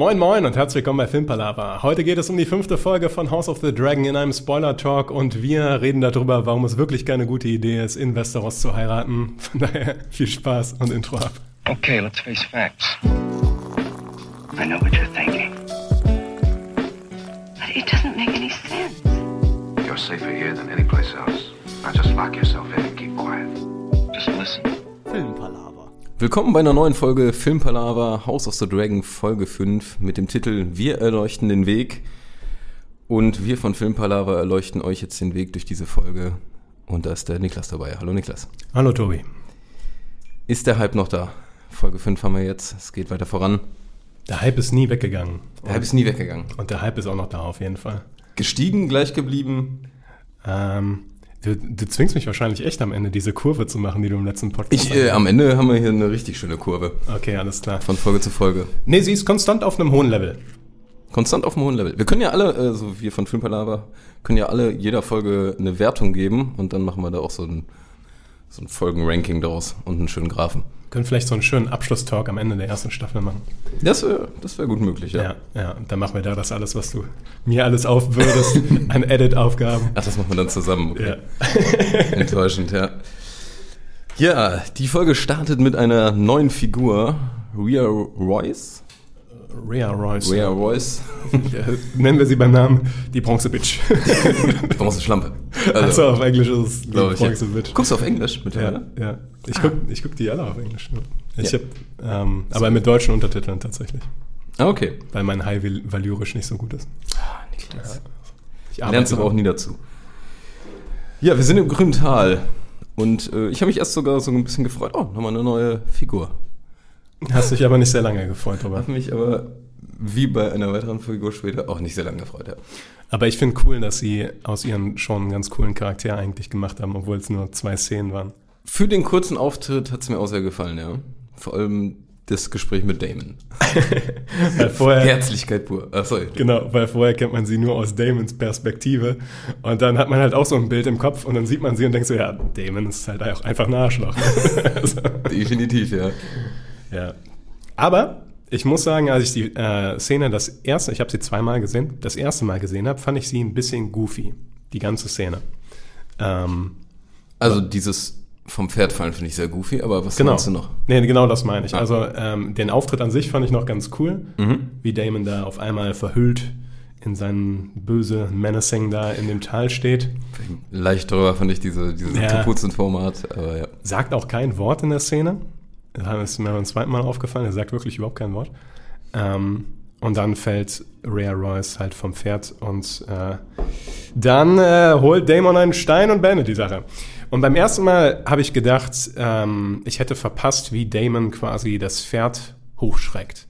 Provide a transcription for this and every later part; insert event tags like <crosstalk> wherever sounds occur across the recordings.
Moin Moin und herzlich willkommen bei Filmpalava. Heute geht es um die fünfte Folge von House of the Dragon in einem Spoiler-Talk und wir reden darüber, warum es wirklich keine gute Idee ist, in Westeros zu heiraten. Von daher viel Spaß und Intro ab. Okay, let's face facts. I know what you're thinking. But it doesn't make any sense. You're safer here than any place else. Now just lock yourself in and keep quiet. Just listen. Filmpalava. Willkommen bei einer neuen Folge Filmpalava House of the Dragon Folge 5 mit dem Titel Wir erleuchten den Weg. Und wir von Filmpalava erleuchten euch jetzt den Weg durch diese Folge. Und da ist der Niklas dabei. Hallo Niklas. Hallo Tobi. Ist der Hype noch da? Folge 5 haben wir jetzt. Es geht weiter voran. Der Hype ist nie weggegangen. Der Hype ist nie weggegangen. Und der Hype ist auch noch da auf jeden Fall. Gestiegen, gleich geblieben. Ähm, du, du zwingst mich wahrscheinlich echt am Ende, diese Kurve zu machen, die du im letzten Podcast Ich, äh, am Ende haben wir hier eine richtig schöne Kurve. Okay, alles klar. Von Folge zu Folge. Nee, sie ist konstant auf einem hohen Level. Konstant auf einem hohen Level. Wir können ja alle, also wir von Filmpalava, können ja alle jeder Folge eine Wertung geben und dann machen wir da auch so ein, so ein Folgenranking daraus und einen schönen Graphen. Können vielleicht so einen schönen Abschlusstalk am Ende der ersten Staffel machen. Das wäre das wär gut möglich, ja. Ja, ja. Dann machen wir da das alles, was du mir alles aufbürdest, <laughs> an Edit-Aufgaben. Ach, das machen wir dann zusammen. Okay. Ja. <laughs> Enttäuschend, ja. Ja, die Folge startet mit einer neuen Figur, Rhea Royce. Rhea Royce. Rhea Royce. <laughs> Nennen wir sie beim Namen die Bronze-Bitch. Bronze Schlampe. Also, auf Englisch ist es die glaub ich, ja. Bronze-Bitch. Guckst du auf Englisch mit Ja, ja. Ich guck, ich guck die alle auf Englisch. Ich Ja. hab, ähm, aber mit deutschen Untertiteln tatsächlich. Ah, okay. Weil mein High Valyrisch nicht so gut ist. Ah, Niklas. Ich Lernst aber auch nie dazu. Ja, wir sind im grünen Tal. Und äh, ich habe mich erst sogar so ein bisschen gefreut. Oh, nochmal eine neue Figur. Hast dich aber nicht sehr lange gefreut, aber. Habe mich aber, wie bei einer weiteren Figur später, auch nicht sehr lange gefreut. Ja. Aber ich finde cool, dass sie aus ihren schon ganz coolen Charakter eigentlich gemacht haben, obwohl es nur zwei Szenen waren. Für den kurzen Auftritt hat es mir auch sehr gefallen, ja. Vor allem das Gespräch mit Damon. <laughs> Weil vorher, Herzlichkeit pur. Ach, sorry. genau, weil vorher kennt man sie nur aus Damons Perspektive. Und dann hat man halt auch so ein Bild im Kopf und dann sieht man sie und denkt so, ja, Damon ist halt auch einfach ein Arschloch. also, <laughs> Definitiv, ja. ja. Aber ich muss sagen, als ich die äh, Szene das erste, ich habe sie zweimal gesehen, das erste Mal gesehen habe, fand ich sie ein bisschen goofy. Die ganze Szene. Ähm, Also dieses vom Pferd fallen finde ich sehr goofy, aber was Genau. meinst du noch? Nee, genau das meine ich. Ah. Also ähm, den Auftritt an sich fand ich noch ganz cool, Mhm. wie Damon da auf einmal verhüllt in seinen böse Menacing da in dem Tal steht. Leicht drüber fand ich diese, dieses Ja. Kapuzenformat, aber ja. Sagt auch kein Wort in der Szene. Das ist mir beim zweiten Mal aufgefallen. Er sagt wirklich überhaupt kein Wort. Ähm, und dann fällt Rhea Royce halt vom Pferd und äh, dann äh, holt Damon einen Stein und beendet die Sache. Und beim ersten Mal habe ich gedacht, ähm, ich hätte verpasst, wie Damon quasi das Pferd hochschreckt.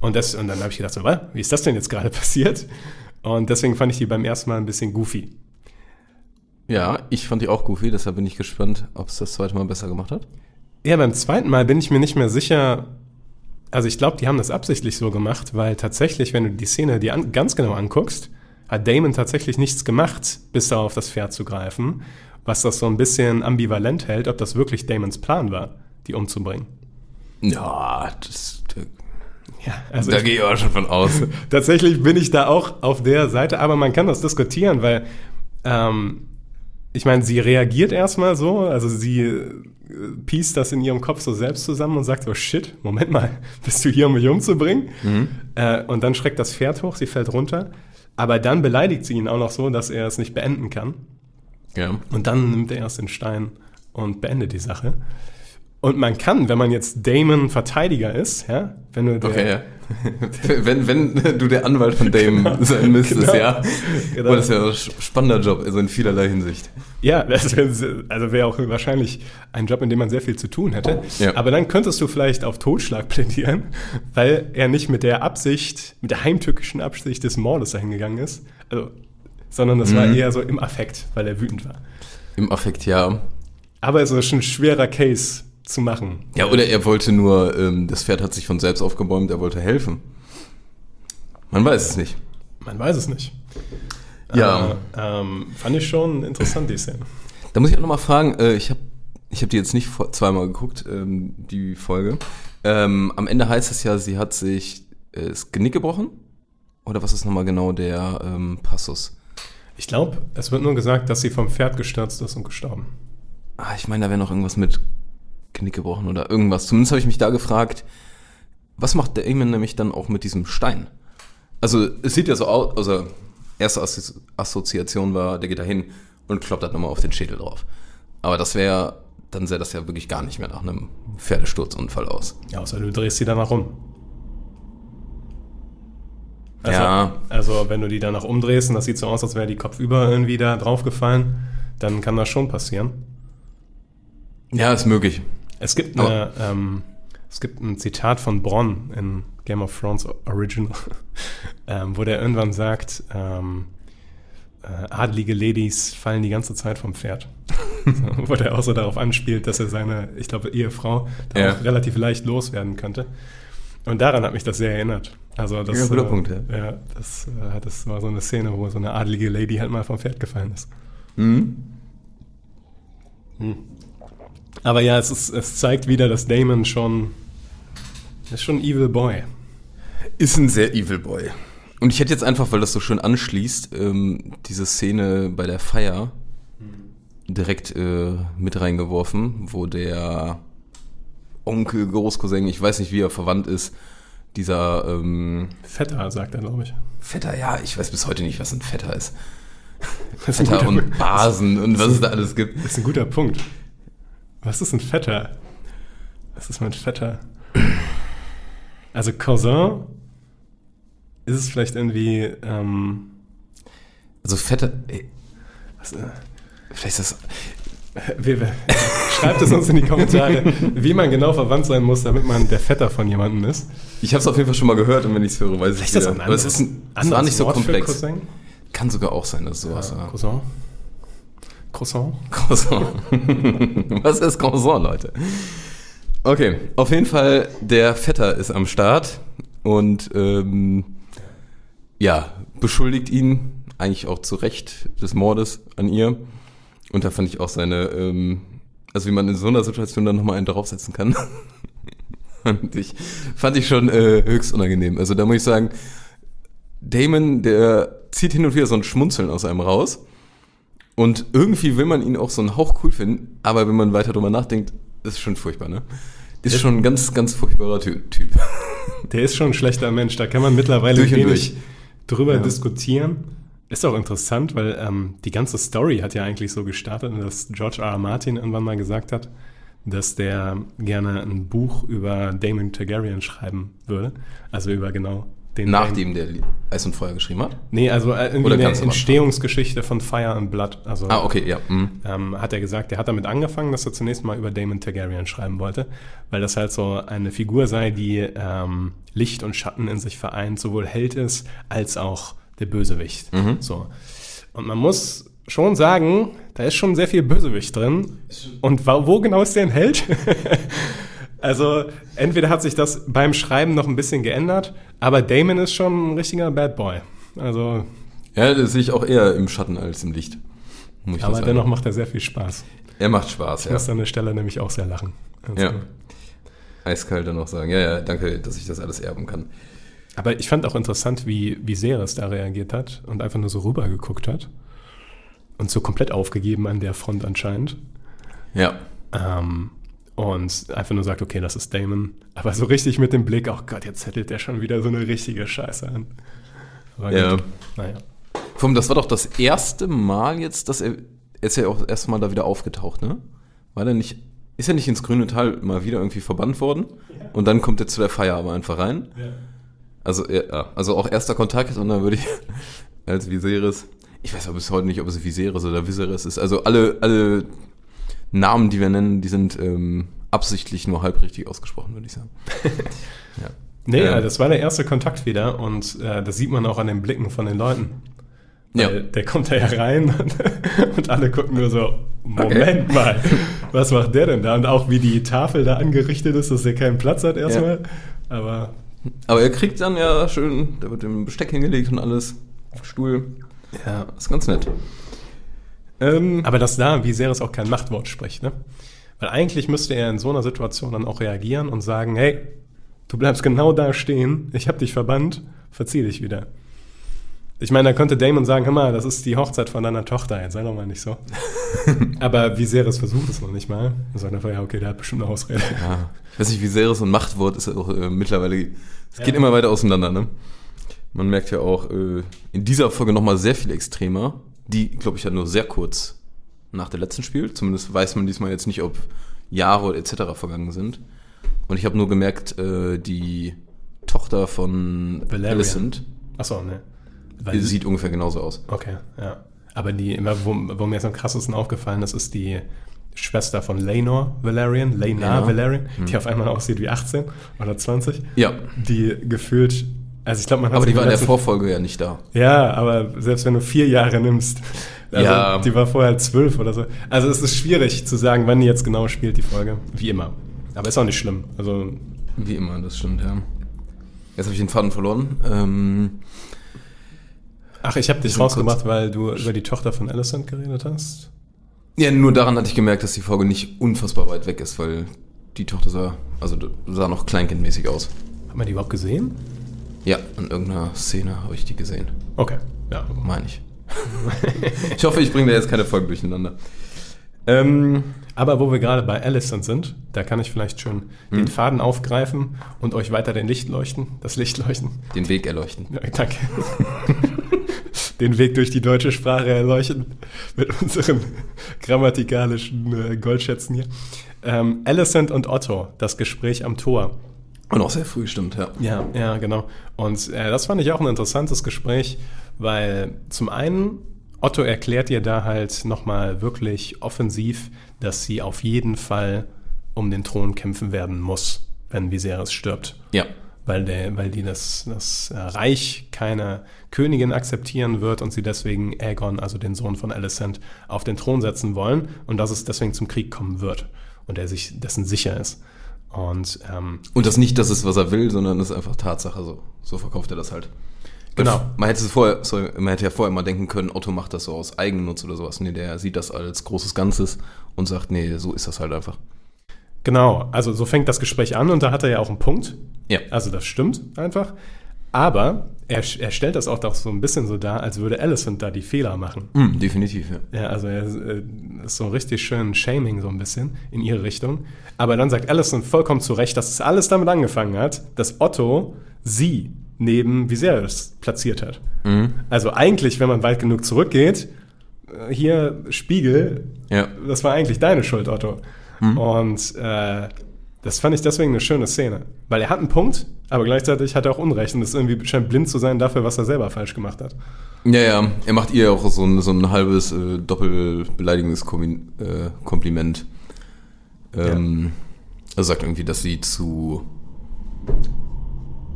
Und, das, und dann habe ich gedacht, so, was? wie ist das denn jetzt gerade <laughs> passiert? Und deswegen fand ich die beim ersten Mal ein bisschen goofy. Ja, ich fand die auch goofy, deshalb bin ich gespannt, ob es das zweite Mal besser gemacht hat. Ja, beim zweiten Mal bin ich mir nicht mehr sicher. Also ich glaube, die haben das absichtlich so gemacht, weil tatsächlich, wenn du die Szene dir an, ganz genau anguckst, hat Damon tatsächlich nichts gemacht, bis da auf das Pferd zu greifen, was das so ein bisschen ambivalent hält, ob das wirklich Damons Plan war, die umzubringen. Ja, das, da, Ja, also da ich, gehe ich auch schon von aus. <laughs> tatsächlich bin ich da auch auf der Seite, aber man kann das diskutieren, weil ähm, ich meine, sie reagiert erstmal so, also sie äh, piest das in ihrem Kopf so selbst zusammen und sagt so, shit, Moment mal, <laughs> bist du hier, um mich umzubringen? Äh, und dann schreckt das Pferd hoch, sie fällt runter, aber dann beleidigt sie ihn auch noch so, dass er es nicht beenden kann. ja. Und dann nimmt er erst den Stein und beendet die Sache. Und man kann, wenn man jetzt Damon Verteidiger ist, ja, wenn du der, Okay, ja. <laughs> wenn, wenn du der Anwalt von Dame sein müsstest, genau. ja. Genau. Oh, das ja ein spannender Job, also in vielerlei Hinsicht. Ja, das wär, also wäre auch wahrscheinlich ein Job, in dem man sehr viel zu tun hätte. Ja. Aber dann könntest du vielleicht auf Totschlag plädieren, weil er nicht mit der Absicht, mit der heimtückischen Absicht des Mordes dahin gegangen ist. Also, sondern das war Mhm. eher so im Affekt, weil er wütend war. Im Affekt, ja. Aber es ist schon ein schwerer Case zu machen. Ja, oder er wollte nur, ähm, das Pferd hat sich von selbst aufgebäumt, er wollte helfen. Man weiß es nicht. Man weiß es nicht. Ja. Aber, ähm, fand ich schon interessant, die Szene. Da muss ich auch nochmal fragen, äh, ich habe ich hab die jetzt nicht zweimal geguckt, ähm, die Folge. Ähm, am Ende heißt es ja, sie hat sich äh, das Genick gebrochen? Oder was ist nochmal genau der ähm, Passus? Ich glaube, es wird nur gesagt, dass sie vom Pferd gestürzt ist und gestorben. Ah, ich meine, da wäre noch irgendwas mit Genick gebrochen oder irgendwas. Zumindest habe ich mich da gefragt, was macht der Damon nämlich dann auch mit diesem Stein? Also, es sieht ja so aus, also, erste Assozi Assoziation war, der geht da hin und kloppt halt nochmal auf den Schädel drauf. Aber das wäre, dann sähe das ja wirklich gar nicht mehr nach einem Pferdesturzunfall aus. Ja, außer du drehst sie danach um. Also, Ja. Also, wenn du die danach umdrehst und das sieht so aus, als wäre die kopfüber irgendwie da draufgefallen, dann kann das schon passieren. Ja, ist möglich. Es gibt, eine, ähm, es gibt ein Zitat von Bronn in Game of Thrones Original, <laughs> ähm, wo der irgendwann sagt, ähm, äh, adlige Ladies fallen die ganze Zeit vom Pferd. so, <laughs> wo der auch so darauf anspielt, dass er seine, ich glaube, Ehefrau Ja. auch relativ leicht loswerden könnte. Und daran hat mich das sehr erinnert. Also das, Ja, guter äh, Punkt, ja. ja das, äh, das war so eine Szene, wo so eine adlige Lady halt mal vom Pferd gefallen ist. Mhm. Aber ja, es, ist, es zeigt wieder, dass Damon schon, er ist schon ein Evil Boy. Ist ein sehr evil Boy. Und ich hätte jetzt einfach, weil das so schön anschließt, ähm, diese Szene bei der Feier direkt äh, mit reingeworfen, wo der Onkel, Großcousin, ich weiß nicht, wie er verwandt ist, dieser ähm, Vetter, sagt er, glaube ich. Vetter, ja, ich weiß bis heute nicht, was ein Vetter ist. Vetter und Basen und was es da alles gibt. Das ist ein guter Punkt. Was ist ein Vetter? Was ist mein Vetter? <clears throat> Also Cousin ist es vielleicht irgendwie, ähm, Also Vetter, was, äh, vielleicht ist das, <laughs> schreibt es uns in die Kommentare, wie man genau verwandt sein muss, damit man der Vetter von jemandem ist. ich habe es auf jeden Fall schon mal gehört und wenn ich es höre, weiß ich Vielleicht ist das wieder. ein Aber es ist ein, es war nicht so Wort für komplex. Kann sogar auch sein, dass sowas war. Cousin? Croissant? Croissant. <laughs> Was ist Croissant, Leute? Okay, auf jeden Fall, der Vetter ist am Start und ähm, ja, beschuldigt ihn eigentlich auch zu Recht des Mordes an ihr. Und da fand ich auch seine, ähm, also wie man in so einer Situation dann nochmal einen draufsetzen kann, <laughs> fand ich, fand ich schon äh, höchst unangenehm. Also da muss ich sagen, Damon, der zieht hin und wieder so ein Schmunzeln aus einem raus. Und irgendwie will man ihn auch so einen Hauch cool finden, aber wenn man weiter drüber nachdenkt, ist schon furchtbar, ne? Ist schon ein ganz, ganz furchtbarer Ty Typ. <laughs> Der ist schon ein schlechter Mensch, da kann man mittlerweile Durch wenig drüber Ja. diskutieren. Ist auch interessant, weil ähm, die ganze Story hat ja eigentlich so gestartet, dass George R. R. Martin irgendwann mal gesagt hat, dass der gerne ein Buch über Damon Targaryen schreiben würde. Also über genau den Nachdem der Eis und Feuer geschrieben hat. Nee, also äh, irgendwie Oder Anfang? Entstehungsgeschichte von Fire and Blood. Also Ah, okay, ja. mhm. ähm, hat er gesagt, er hat damit angefangen, dass er zunächst mal über Damon Targaryen schreiben wollte, weil das halt so eine Figur sei, die ähm, Licht und Schatten in sich vereint, sowohl Held ist als auch der Bösewicht. So. Und man muss schon sagen, da ist schon sehr viel Bösewicht drin. Und wa- wo genau ist der ein Held? <laughs> also entweder hat sich das beim Schreiben noch ein bisschen geändert, aber Damon ist schon ein richtiger Bad Boy. Also, Ja, das sehe ich auch eher im Schatten als im Licht. Muss ich aber dennoch macht er sehr viel Spaß. Er macht Spaß, Ich ja. muss an der Stelle nämlich auch sehr lachen. Also, Ja. Eiskalt dann noch sagen. Ja, ja, danke, dass ich das alles erben kann. Aber ich fand auch interessant, wie, wie Seres da reagiert hat und einfach nur so rüber geguckt hat. Und so komplett aufgegeben an der Front anscheinend. Ja. Ähm, und einfach nur sagt, okay, das ist Damon. Aber so richtig mit dem Blick, oh Gott, jetzt zettelt der schon wieder so eine richtige Scheiße an. Aber Ja. gut, naja. Allem, das war doch das erste Mal jetzt, dass er, er ist ja auch das erste Mal da wieder aufgetaucht, ne? War der nicht, ist er nicht ins grüne Tal mal wieder irgendwie verbannt worden? Und dann kommt er zu der Feier aber einfach rein. Also, ja, also auch erster Kontakt und dann würde ich als Viserys, ich weiß aber bis heute nicht, ob es Viserys oder Viserys ist. Also alle, alle Namen, die wir nennen, die sind ähm, absichtlich nur halbrichtig ausgesprochen, würde ich sagen. <laughs> ja. Nee, Ähm, ja, das war der erste Kontakt wieder und äh, das sieht man auch an den Blicken von den Leuten. Ja. Der kommt da ja rein <laughs> und, alle gucken nur so, Moment mal, was macht der denn da? Und auch wie die Tafel da angerichtet ist, dass er keinen Platz hat erstmal. Aber Aber er kriegt dann ja schön, da wird dem Besteck hingelegt und alles Stuhl. ja. Ist ganz nett. Ähm, Aber dass da Viserys auch kein Machtwort spricht, ne? Weil eigentlich müsste er in so einer Situation dann auch reagieren und sagen, hey, Du bleibst genau da stehen. Ich habe dich verbannt. Verzieh dich wieder. Ich meine, da könnte Damon sagen, hör mal, das ist die Hochzeit von deiner Tochter. Jetzt sei doch mal nicht so. <laughs> Aber Viserys versucht es noch nicht mal. Er sagt einfach, ja, okay, der hat bestimmt eine Ausrede. Ja, ich weiß nicht, wie sehr es ein Machtwort ist auch äh, mittlerweile. Es geht Ja. immer weiter auseinander, ne? Man merkt ja auch äh, in dieser Folge nochmal sehr viel extremer, die, glaube ich, ja nur sehr kurz nach der letzten spielt. Zumindest weiß man diesmal jetzt nicht, ob Jahre etc. vergangen sind. Und ich habe nur gemerkt, äh, die Tochter von Valerian. Alicent Achso, ne. Weil sieht ungefähr genauso aus. Okay, ja. Aber die, wo, wo mir jetzt am krassesten aufgefallen ist, ist die Schwester von Laenor Valerian, Laena Laenor. Valerian, die auf einmal aussieht wie 18 oder 20. Ja, Die gefühlt, also ich glaube, man hat aber die war in der Vorfolge ja nicht da. Ja, aber selbst wenn du vier Jahre nimmst, also Ja. die war vorher zwölf oder so. Also es ist schwierig zu sagen, wann die jetzt genau spielt, die Folge. Wie immer. Aber ist auch nicht schlimm. Also Wie immer, das stimmt, ja. Jetzt habe ich den Faden verloren. Ähm, Ach, ich habe dich rausgemacht, weil du über die Tochter von Alicent geredet hast. Ja, nur daran hatte ich gemerkt, dass die Folge nicht unfassbar weit weg ist, weil die Tochter sah, also sah noch kleinkindmäßig aus. Hat man die überhaupt gesehen? Ja, in irgendeiner Szene habe ich die gesehen, Okay, ja. meine ich. <laughs> ich hoffe, ich bringe da jetzt keine Folge durcheinander. Ähm, Aber wo wir gerade bei Alicent sind, da kann ich vielleicht schön Hm. den Faden aufgreifen und euch weiter den Licht leuchten, das Licht leuchten. den Weg erleuchten. Ja, danke. <laughs> den Weg durch die deutsche Sprache erleuchten mit unseren grammatikalischen äh, Goldschätzen hier. Ähm, Alicent und Otto, das Gespräch am Tor. Und auch sehr früh, stimmt, ja. Ja, ja, genau. Und äh, das fand ich auch ein interessantes Gespräch, weil zum einen Otto erklärt ihr da halt nochmal wirklich offensiv, dass sie auf jeden Fall um den Thron kämpfen werden muss, wenn Viserys stirbt. Ja. Weil, der, weil die das, das äh, Reich keine Königin akzeptieren wird und sie deswegen Aegon, also den Sohn von Alicent, auf den Thron setzen wollen und dass es deswegen zum Krieg kommen wird und er sich dessen sicher ist. Und ähm, Und das nicht, dass es was er will, sondern das ist einfach Tatsache. So, so verkauft er das halt. Genau. Man hätte, es vorher, sorry, man hätte ja vorher mal denken können, Otto macht das so aus Eigennutz oder sowas. Nee, der sieht das als großes Ganzes und sagt, nee, so ist das halt einfach. Genau, also so fängt das Gespräch an und da hat er ja auch einen Punkt. Ja. Also das stimmt einfach. Aber er, er stellt das auch doch so ein bisschen so dar, als würde Alicent da die Fehler machen. Hm, definitiv, ja. Ja, also er äh, ist so richtig schön Shaming so ein bisschen in ihre Richtung. Aber dann sagt Alicent vollkommen zu Recht, dass es alles damit angefangen hat, dass Otto sie neben Viserys platziert hat. Also eigentlich, wenn man weit genug zurückgeht, äh, hier Spiegel, Ja. das war eigentlich deine Schuld, Otto. Und äh, das fand ich deswegen eine schöne Szene. Weil er hat einen Punkt, aber gleichzeitig hat er auch Unrecht und ist irgendwie scheint blind zu sein dafür, was er selber falsch gemacht hat. Ja, ja, er macht ihr auch so ein, so ein halbes äh, Doppelbeleidigungskompliment. Ähm, Also sagt irgendwie, dass sie zu.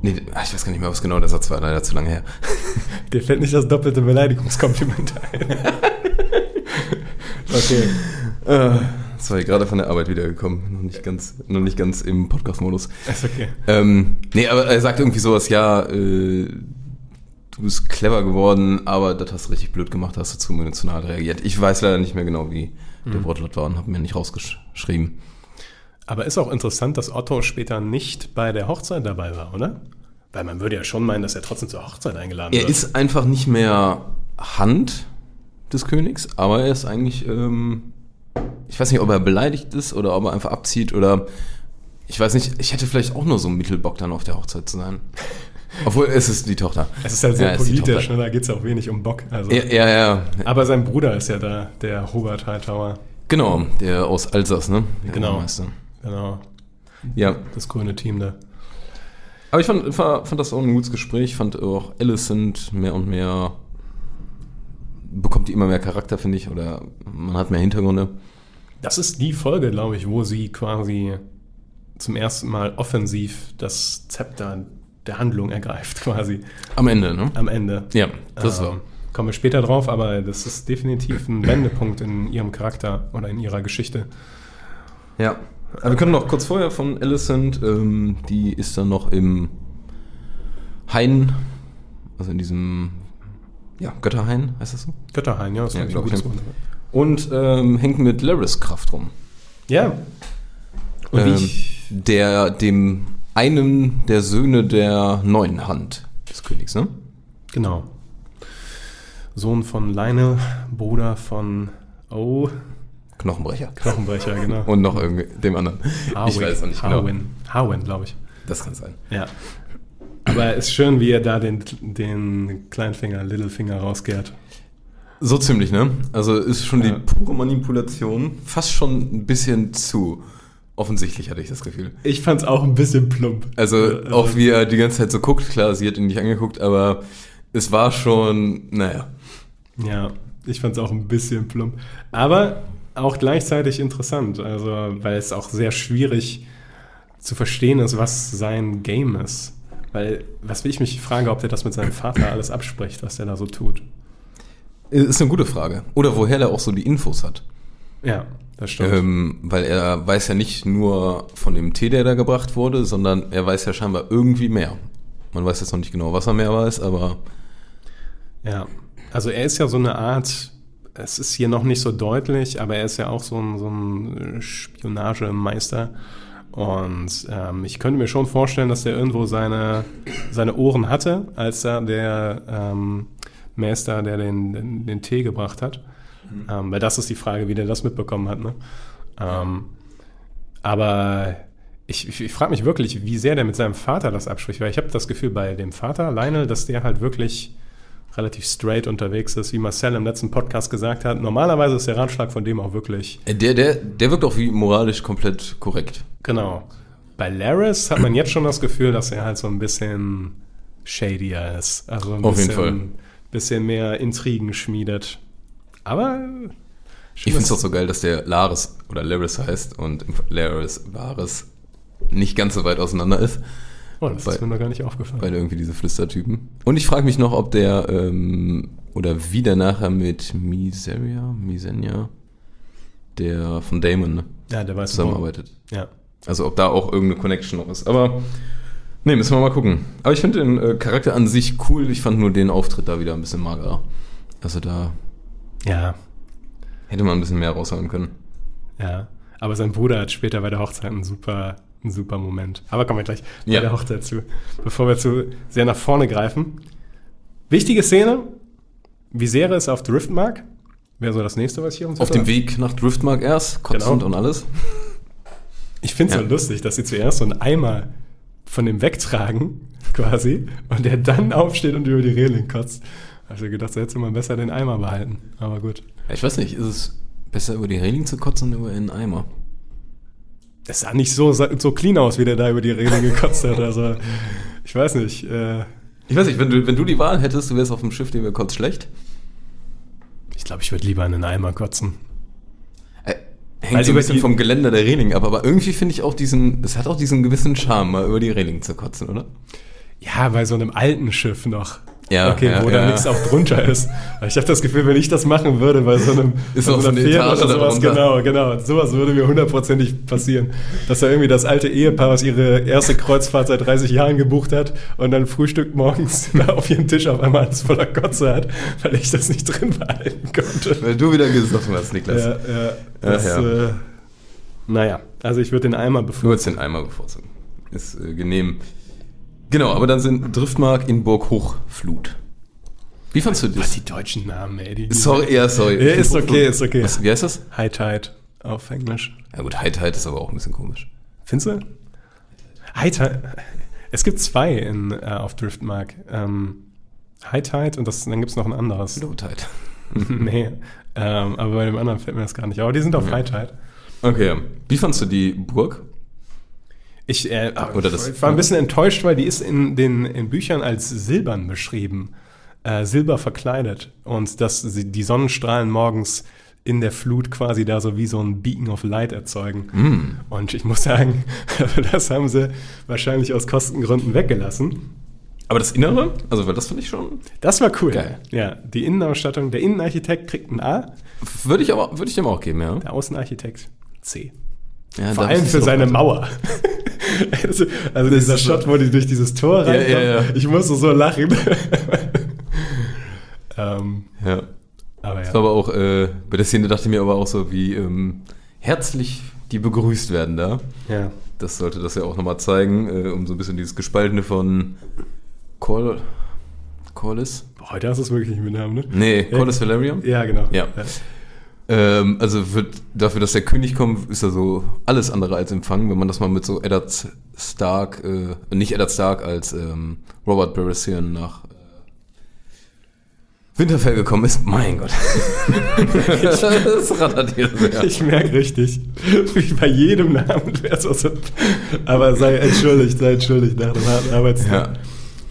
Nee, ah, ich weiß gar nicht mehr, was genau der Satz war, leider zu lange her. <laughs> Dir fällt nicht das doppelte Beleidigungskompliment ein. <laughs> okay. Äh, ja gerade von der Arbeit wiedergekommen, noch nicht ganz, noch nicht ganz im Podcast-Modus. Ist okay. Ähm, nee, aber er sagt irgendwie sowas, ja, äh, du bist clever geworden, aber das hast du richtig blöd gemacht, hast du zu emotional reagiert. Ich weiß leider nicht mehr genau, wie der Wortlaut war und habe mir nicht rausgeschrieben. Aber ist auch interessant, dass Otto später nicht bei der Hochzeit dabei war, oder? Weil man würde ja schon meinen, dass er trotzdem zur Hochzeit eingeladen Er wird. ist einfach nicht mehr Hand des Königs, aber er ist eigentlich, ähm, ich weiß nicht, ob er beleidigt ist oder ob er einfach abzieht oder ich weiß nicht, ich hätte vielleicht auch nur so einen Mittelbock dann auf der Hochzeit zu sein. Obwohl, es ist die Tochter. Es ist halt sehr Ja, politisch, ne? da geht es auch wenig um Bock. Also. Ja, ja, ja. Aber sein Bruder ist ja da, der Hubert Hightower. Genau, der aus Alsace, ne? Der Genau. Genau, Ja. das grüne Team da. Aber ich fand, fand, das auch ein gutes Gespräch. Ich fand auch Alicent mehr und mehr bekommt die immer mehr Charakter, finde ich, oder man hat mehr Hintergründe. Das ist die Folge, glaube ich, wo sie quasi zum ersten Mal offensiv das Zepter der Handlung ergreift, <laughs> quasi Am Ende, ne? am Ende. Ja, das Ähm, war. Kommen wir später drauf, aber das ist definitiv ein Wendepunkt in ihrem Charakter oder in ihrer Geschichte. Ja. Aber wir können noch kurz vorher von Alicent, ähm, die ist dann noch im Hain, also in diesem, ja, Götterhain, heißt das so? Götterhain, ja, das Ja, ist ein ich, gutes. Wort. Und ähm, hängt mit Laris Kraft rum. Ja. Und Ähm, ich, der dem einem der Söhne der neuen Hand des Königs, ne? Genau. Sohn von Lionel, Bruder von Oh, Knochenbrecher. Knochenbrecher, genau. Und noch irgendwie dem anderen. ich Harwick, weiß auch nicht genau. Harwin, Harwin glaube ich. Das kann sein. Ja. Aber ist schön, wie er da den, den Kleinfinger, Littlefinger rausgehrt. So ziemlich, ne? Also ist schon Ja. die pure Manipulation fast schon ein bisschen zu offensichtlich, hatte ich das Gefühl. Ich fand's auch ein bisschen plump. Also Äh, auch wie er die ganze Zeit so guckt, klar, sie hat ihn nicht angeguckt, aber es war schon, naja. Ja, ich fand's auch ein bisschen plump. Aber auch gleichzeitig interessant, also weil es auch sehr schwierig zu verstehen ist, was sein Game ist. Weil, was will ich mich frage, ob der das mit seinem Vater alles abspricht, was der da so tut. Ist eine gute Frage. Oder woher er auch so die Infos hat. Ja, das stimmt. Ähm, weil er weiß ja nicht nur von dem Tee, der da gebracht wurde, sondern er weiß ja scheinbar irgendwie mehr. Man weiß jetzt noch nicht genau, was er mehr weiß, aber Ja, also er ist ja so eine Art, es ist hier noch nicht so deutlich, aber er ist ja auch so ein, so ein Spionagemeister. Und ähm, ich könnte mir schon vorstellen, dass er irgendwo seine, seine Ohren hatte, als er der ähm, Meister, der den, den, den Tee gebracht hat. Ähm, weil das ist die Frage, wie der das mitbekommen hat. Ne? Ähm, aber ich, ich, ich frage mich wirklich, wie sehr der mit seinem Vater das abspricht, weil ich habe das Gefühl bei dem Vater, Lionel, dass der halt wirklich relativ straight unterwegs ist, wie Marcel im letzten Podcast gesagt hat. Normalerweise ist der Ratschlag von dem auch wirklich äh, der, der, der wirkt auch wie moralisch komplett korrekt. genau. Bei Laris hat man jetzt schon das Gefühl, dass er halt so ein bisschen shadier ist. Also ein Auf jeden bisschen, bisschen mehr Intrigen schmiedet. Aber Ich finde es auch so geil, dass der Laris oder Laris heißt und Laris Vares nicht ganz so weit auseinander ist. Oh, das bei- ist mir noch gar nicht aufgefallen. Beide irgendwie diese Flüstertypen. Und ich frage mich noch, ob der ähm, oder wie der nachher mit Miseria, Misenia, der von Damon ne, ja, der weiß zusammenarbeitet. Ja. Also ob da auch irgendeine Connection noch ist. Aber nee, müssen wir mal gucken. Aber ich finde den äh, Charakter an sich cool. Ich fand nur den Auftritt da wieder ein bisschen magerer. Also da Ja, hätte man ein bisschen mehr raushauen können. ja. Aber sein Bruder hat später bei der Hochzeit einen super, einen super Moment. Aber kommen wir gleich bei Ja. der Hochzeit zu. Bevor wir zu sehr nach vorne greifen. Wichtige Szene. Viserys ist auf Driftmark. Wäre so das nächste, was ich hier Auf dem Weg nach Driftmark erst, kotzend Genau. und alles. Ich finde es Ja. so lustig, dass sie zuerst so einen Eimer von dem wegtragen, <laughs> quasi, und der dann aufsteht und über die Reling kotzt. Also gedacht, so hätte man besser den Eimer behalten. Aber gut. Ich weiß nicht, ist es besser über die Reling zu kotzen oder über einen Eimer? Das sah nicht so, so clean aus, wie der da über die Reling gekotzt hat. Also, ich weiß nicht. Äh, Ich weiß nicht, wenn du, wenn du die Wahl hättest, du wärst auf dem Schiff, dem wäre kotz schlecht. ich glaube, ich würde lieber in den Eimer kotzen. Äh, hängt so ein bisschen vom Geländer der Reling ab, aber irgendwie finde ich auch diesen, es hat auch diesen gewissen Charme, mal über die Reling zu kotzen, oder? Ja, bei so einem alten Schiff noch. Ja, okay, ja, wo ja. da nichts auch drunter ist. Ich habe das Gefühl, wenn ich das machen würde bei so einem Ist bei so einer eine Fähre oder sowas, darunter. genau, genau. Sowas würde mir hundertprozentig passieren. Dass da irgendwie das alte Ehepaar, was ihre erste Kreuzfahrt seit 30 Jahren gebucht hat und dann frühstückt morgens <laughs> da auf ihren Tisch auf einmal alles voller Kotze hat, weil ich das nicht drin behalten konnte. Weil du wieder gesoffen hast, Niklas. Ja, ja. Das, ja. Äh, naja, also ich würde den Eimer Du bevorzugen. würdest den Eimer bevorzugen. Ist äh, genehm. Genau, aber dann sind Driftmark in Burg Hochflut. Wie fandst du Was, das? die deutschen Namen, ey. Die, Sorry, ja, sorry. Ja, ist okay, ist okay. Was, wie heißt das? High Tide auf Englisch. Ja gut, High Tide ist aber auch ein bisschen komisch. Findest du? High Tide. Es gibt zwei in, äh, auf Driftmark. Ähm, High Tide und das, dann gibt es noch ein anderes. Low Tide. <laughs> nee, ähm, aber bei dem anderen fällt mir das gar nicht. Aber die sind auf Ja. High Tide. Okay, wie fandst du die Burg? Ich, äh, Oder das- ich war ein bisschen enttäuscht, weil die ist in den in Büchern als silbern beschrieben. Äh, silber verkleidet. Und dass sie die Sonnenstrahlen morgens in der Flut quasi da so wie so ein Beacon of Light erzeugen. Mm. Und ich muss sagen, <laughs> das haben sie wahrscheinlich aus Kostengründen weggelassen. Aber das Innere? Also, weil das finde ich schon. Das war cool. Geil. Ja, die Innenausstattung, der Innenarchitekt kriegt ein A, Würde ich aber, würde ich dem auch geben, ja. der Außenarchitekt C. ja Vor allem für seine weiter. Mauer. <laughs> also, also dieser ist so- Shot, wo die durch dieses Tor Ja, reinkommen, ja, ja. ich musste so lachen. <laughs> ähm, Ja. aber Das ja. war aber auch, äh, bei der Szene dachte ich mir aber auch so, wie ähm, herzlich die begrüßt werden da. ja. das sollte das ja auch nochmal zeigen, äh, um so ein bisschen dieses Gespaltene von Call, Callis? Boah, heute hast du es wirklich nicht mit Namen, ne? Nee, Callis Valerium? Ja, genau. Ja. Ähm, also wird, dafür, dass der König kommt, ist er so alles andere als Empfang, wenn man das mal mit so Eddard Stark, äh, nicht Eddard Stark, als ähm, Robert Baratheon nach äh, Winterfell gekommen ist. Mein Gott. <laughs> das rattert hier sehr. Ich merke richtig, wie bei jedem Namen wäre so. Aber sei entschuldigt, sei entschuldigt nach dem harten Arbeitstag.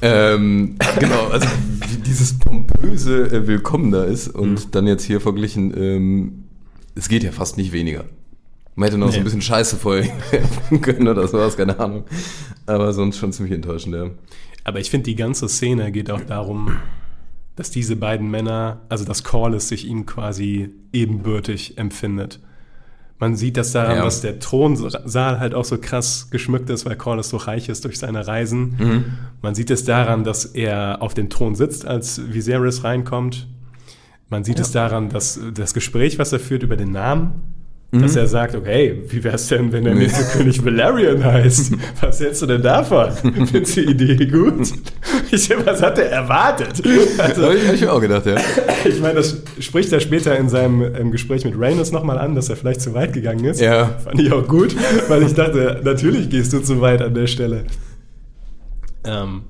Ja. Ähm, genau, also wie dieses pompöse äh, Willkommen da ist und Mhm. dann jetzt hier verglichen, ähm, es geht ja fast nicht weniger. Man hätte noch so Nee. ein bisschen Scheiße vorher können oder sowas, keine Ahnung. Aber sonst schon ziemlich enttäuschend, ja. Aber ich finde, die ganze Szene geht auch darum, dass diese beiden Männer, also dass Corlys sich ihm quasi ebenbürtig empfindet. Man sieht das daran, Ja. dass der Thronsaal halt auch so krass geschmückt ist, weil Corlys so reich ist durch seine Reisen. Mhm. Man sieht es daran, dass er auf dem Thron sitzt, als Viserys reinkommt. Man sieht es daran, dass das Gespräch, was er führt über den Namen, dass er sagt, okay, wie wär's denn, wenn der nächste König Valerian heißt? <laughs> Was hältst du denn davon? <laughs> Findest du die Idee gut? Ich, was hat er erwartet? Also, Habe ich, hab ich mir auch gedacht, ja. <laughs> ich meine, das spricht er später in seinem Gespräch mit Rhaenys nochmal an, dass er vielleicht zu weit gegangen ist. Ja. Fand ich auch gut, weil ich dachte, natürlich gehst du zu weit an der Stelle. Ähm,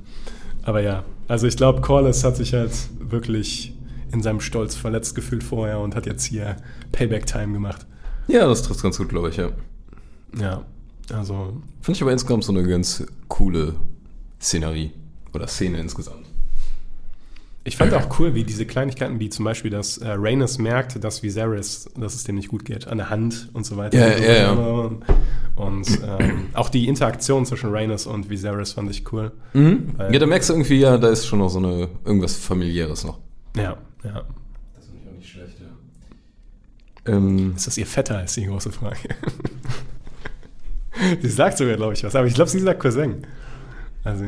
aber ja, also ich glaube, Corliss hat sich halt wirklich in seinem Stolz verletzt gefühlt vorher und hat jetzt hier Payback-Time gemacht. Ja, das trifft ganz gut, glaube ich, ja. Ja, also Finde ich aber insgesamt so eine ganz coole Szenerie. Oder Szene insgesamt. Ich fand auch cool, wie diese Kleinigkeiten, wie zum Beispiel, dass äh, Rhaenys merkt, dass Viserys, dass es dem nicht gut geht, an der Hand und so weiter. Ja, und, ja, ja. Und, ähm, auch die Interaktion zwischen Rhaenys und Viserys fand ich cool. Mhm. Ja, da merkst du irgendwie, ja, da ist schon noch so eine, irgendwas familiäres noch. Ja, ja. Das finde ich auch nicht schlecht, ja. Ähm, Ist das ihr Vetter, ist die große Frage. <laughs> sie sagt sogar, glaube ich, was, aber ich glaube, sie sagt Cousin. Also,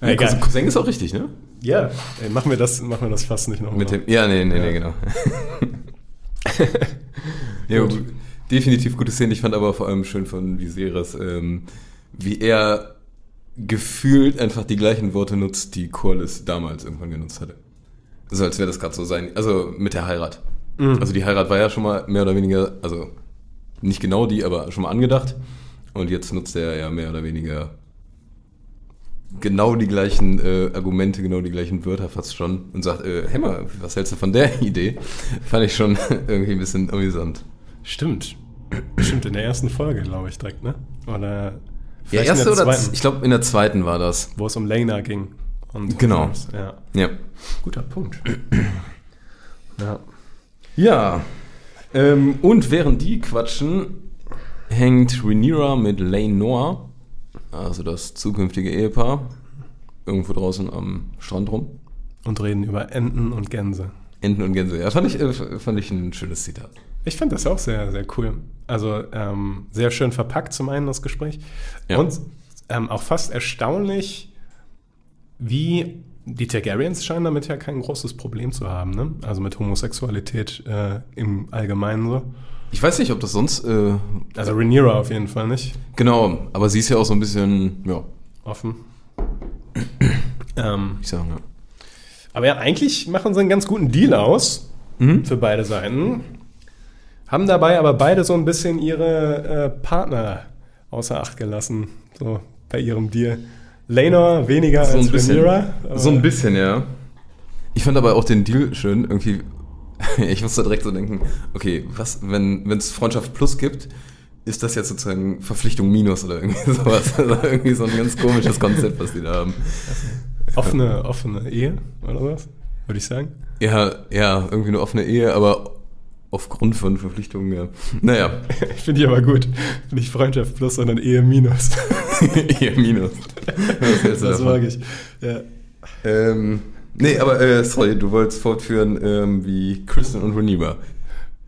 ja, egal. Cousin- ist auch richtig, ne? Ja, ey, machen wir das, machen wir das fast nicht nochmal. Mit dem, ja, nee, nee, Ja. nee, genau. <laughs> ja, Gut. gut. Definitiv gute Szene. Ich fand aber vor allem schön von Viserys, ähm, wie er gefühlt einfach die gleichen Worte nutzt, die Corlys damals irgendwann genutzt hatte. So als wäre das gerade so sein, also mit der Heirat. Mhm. Also die Heirat war ja schon mal mehr oder weniger, also nicht genau die, aber schon mal angedacht. Und jetzt nutzt er ja mehr oder weniger genau die gleichen äh, Argumente, genau die gleichen Wörter fast schon und sagt, äh, hey mal, was hältst du von der <laughs> Idee? Fand ich schon <laughs> irgendwie ein bisschen amüsant. Stimmt. <clears throat> Stimmt, in der ersten Folge, glaube ich, direkt, ne? Oder Ja, erste in der oder zweiten, ich glaube in der zweiten war das. wo es um Lena ging. Und Genau. Ja, Ja. guter Punkt. <clears throat> ja. Ja. Ähm, und während die quatschen, hängt Rhaenyra mit Lane Noir, also das zukünftige Ehepaar, irgendwo draußen am Strand rum. Und reden über Enten und Gänse. Enten und Gänse. Ja, fand ich, äh, fand ich ein schönes Zitat. Ich fand das auch sehr, sehr cool. Also ähm, sehr schön verpackt zum einen das Gespräch. Ja. Und ähm, auch fast erstaunlich, wie die Targaryens scheinen damit ja kein großes Problem zu haben. Ne? Also mit Homosexualität äh, im Allgemeinen so. Ich weiß nicht, ob das sonst, äh, Also Rhaenyra auf jeden Fall nicht. genau, aber sie ist ja auch so ein bisschen, ja, Offen. <clears throat> ähm, ich sagen, ja. aber ja, eigentlich machen sie einen ganz guten Deal aus Mhm. für beide Seiten. Haben dabei aber beide so ein bisschen ihre äh, Partner außer Acht gelassen, so bei ihrem Deal. Laenor weniger So als ein bisschen. Rhaenyra. aber- So ein bisschen, ja. Ich fand aber auch den Deal schön, irgendwie. <laughs> Ich musste direkt so denken, okay, was, wenn es Freundschaft Plus gibt, ist das jetzt sozusagen Verpflichtung Minus oder irgendwie <laughs> sowas. Also irgendwie so ein ganz komisches Konzept, was die da haben. Offene, offene Ehe oder was? Würde ich sagen. Ja, ja, irgendwie eine offene Ehe, aber aufgrund von Verpflichtungen, ja. Naja, <laughs> Finde ich aber gut. Nicht Freundschaft plus, sondern Ehe minus. <laughs> Ehe Minus. Was das <laughs> mag ich. Ja. Ähm, nee, aber äh, sorry, du wolltest fortführen, ähm, wie Kristen und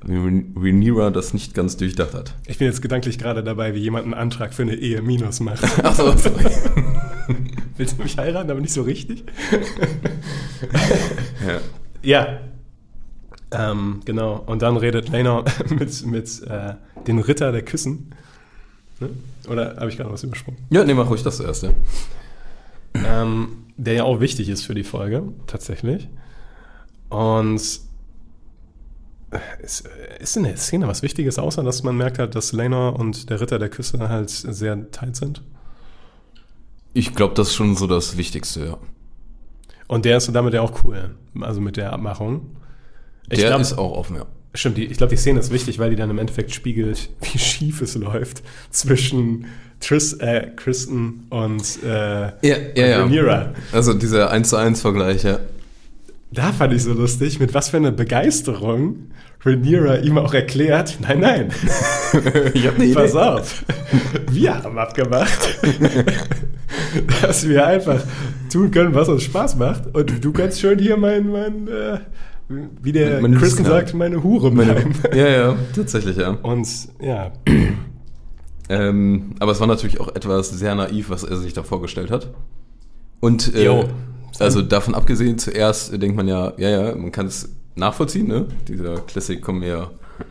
Rhaen- Rhaenyra das nicht ganz durchdacht hat. Ich bin jetzt gedanklich gerade dabei, wie jemand einen Antrag für eine Ehe minus macht. <laughs> Achso, sorry. Willst du mich heiraten, aber nicht so richtig? ja. Ja. Ähm, genau. Und dann redet Lena mit, mit äh, den Ritter der Küssen. Ne? Oder habe ich gerade was übersprungen? Ja, nee, mach ruhig das zuerst, ja. ähm, der ja auch wichtig ist für die Folge, tatsächlich. Und ist, ist in der Szene was Wichtiges, außer dass man merkt halt, dass Lena und der Ritter der Küsse halt sehr tight sind? Ich glaube, das ist schon so das Wichtigste, ja. Und der ist damit ja auch cool, also mit der Abmachung. Ich Der glaub- ist auch offen, ja. Stimmt, die, ich glaube, die Szene ist wichtig, weil die dann im Endeffekt spiegelt, <laughs> wie schief es läuft zwischen Tris, äh, Kristen und äh, Ja, ja, ja. Rhaenyra. Also dieser 1 zu 1 Vergleich, ja. Da fand ich so lustig, mit was für einer Begeisterung Rhaenyra ihm auch erklärt, nein, nein, <laughs> ich habe eine pass auf, wir haben abgemacht, <laughs> dass wir einfach tun können, was uns Spaß macht und du kannst schön hier mein, mein äh, wie der Meine Kristen sagt, meine Hure bleiben. <laughs> Ja, ja, tatsächlich, ja. Und ja, Ähm, aber es war natürlich auch etwas sehr naiv, was er sich da vorgestellt hat. Und äh, Jo. also davon abgesehen, zuerst denkt man ja, ja, ja, man kann es nachvollziehen, ne? Dieser Classic kommen wir,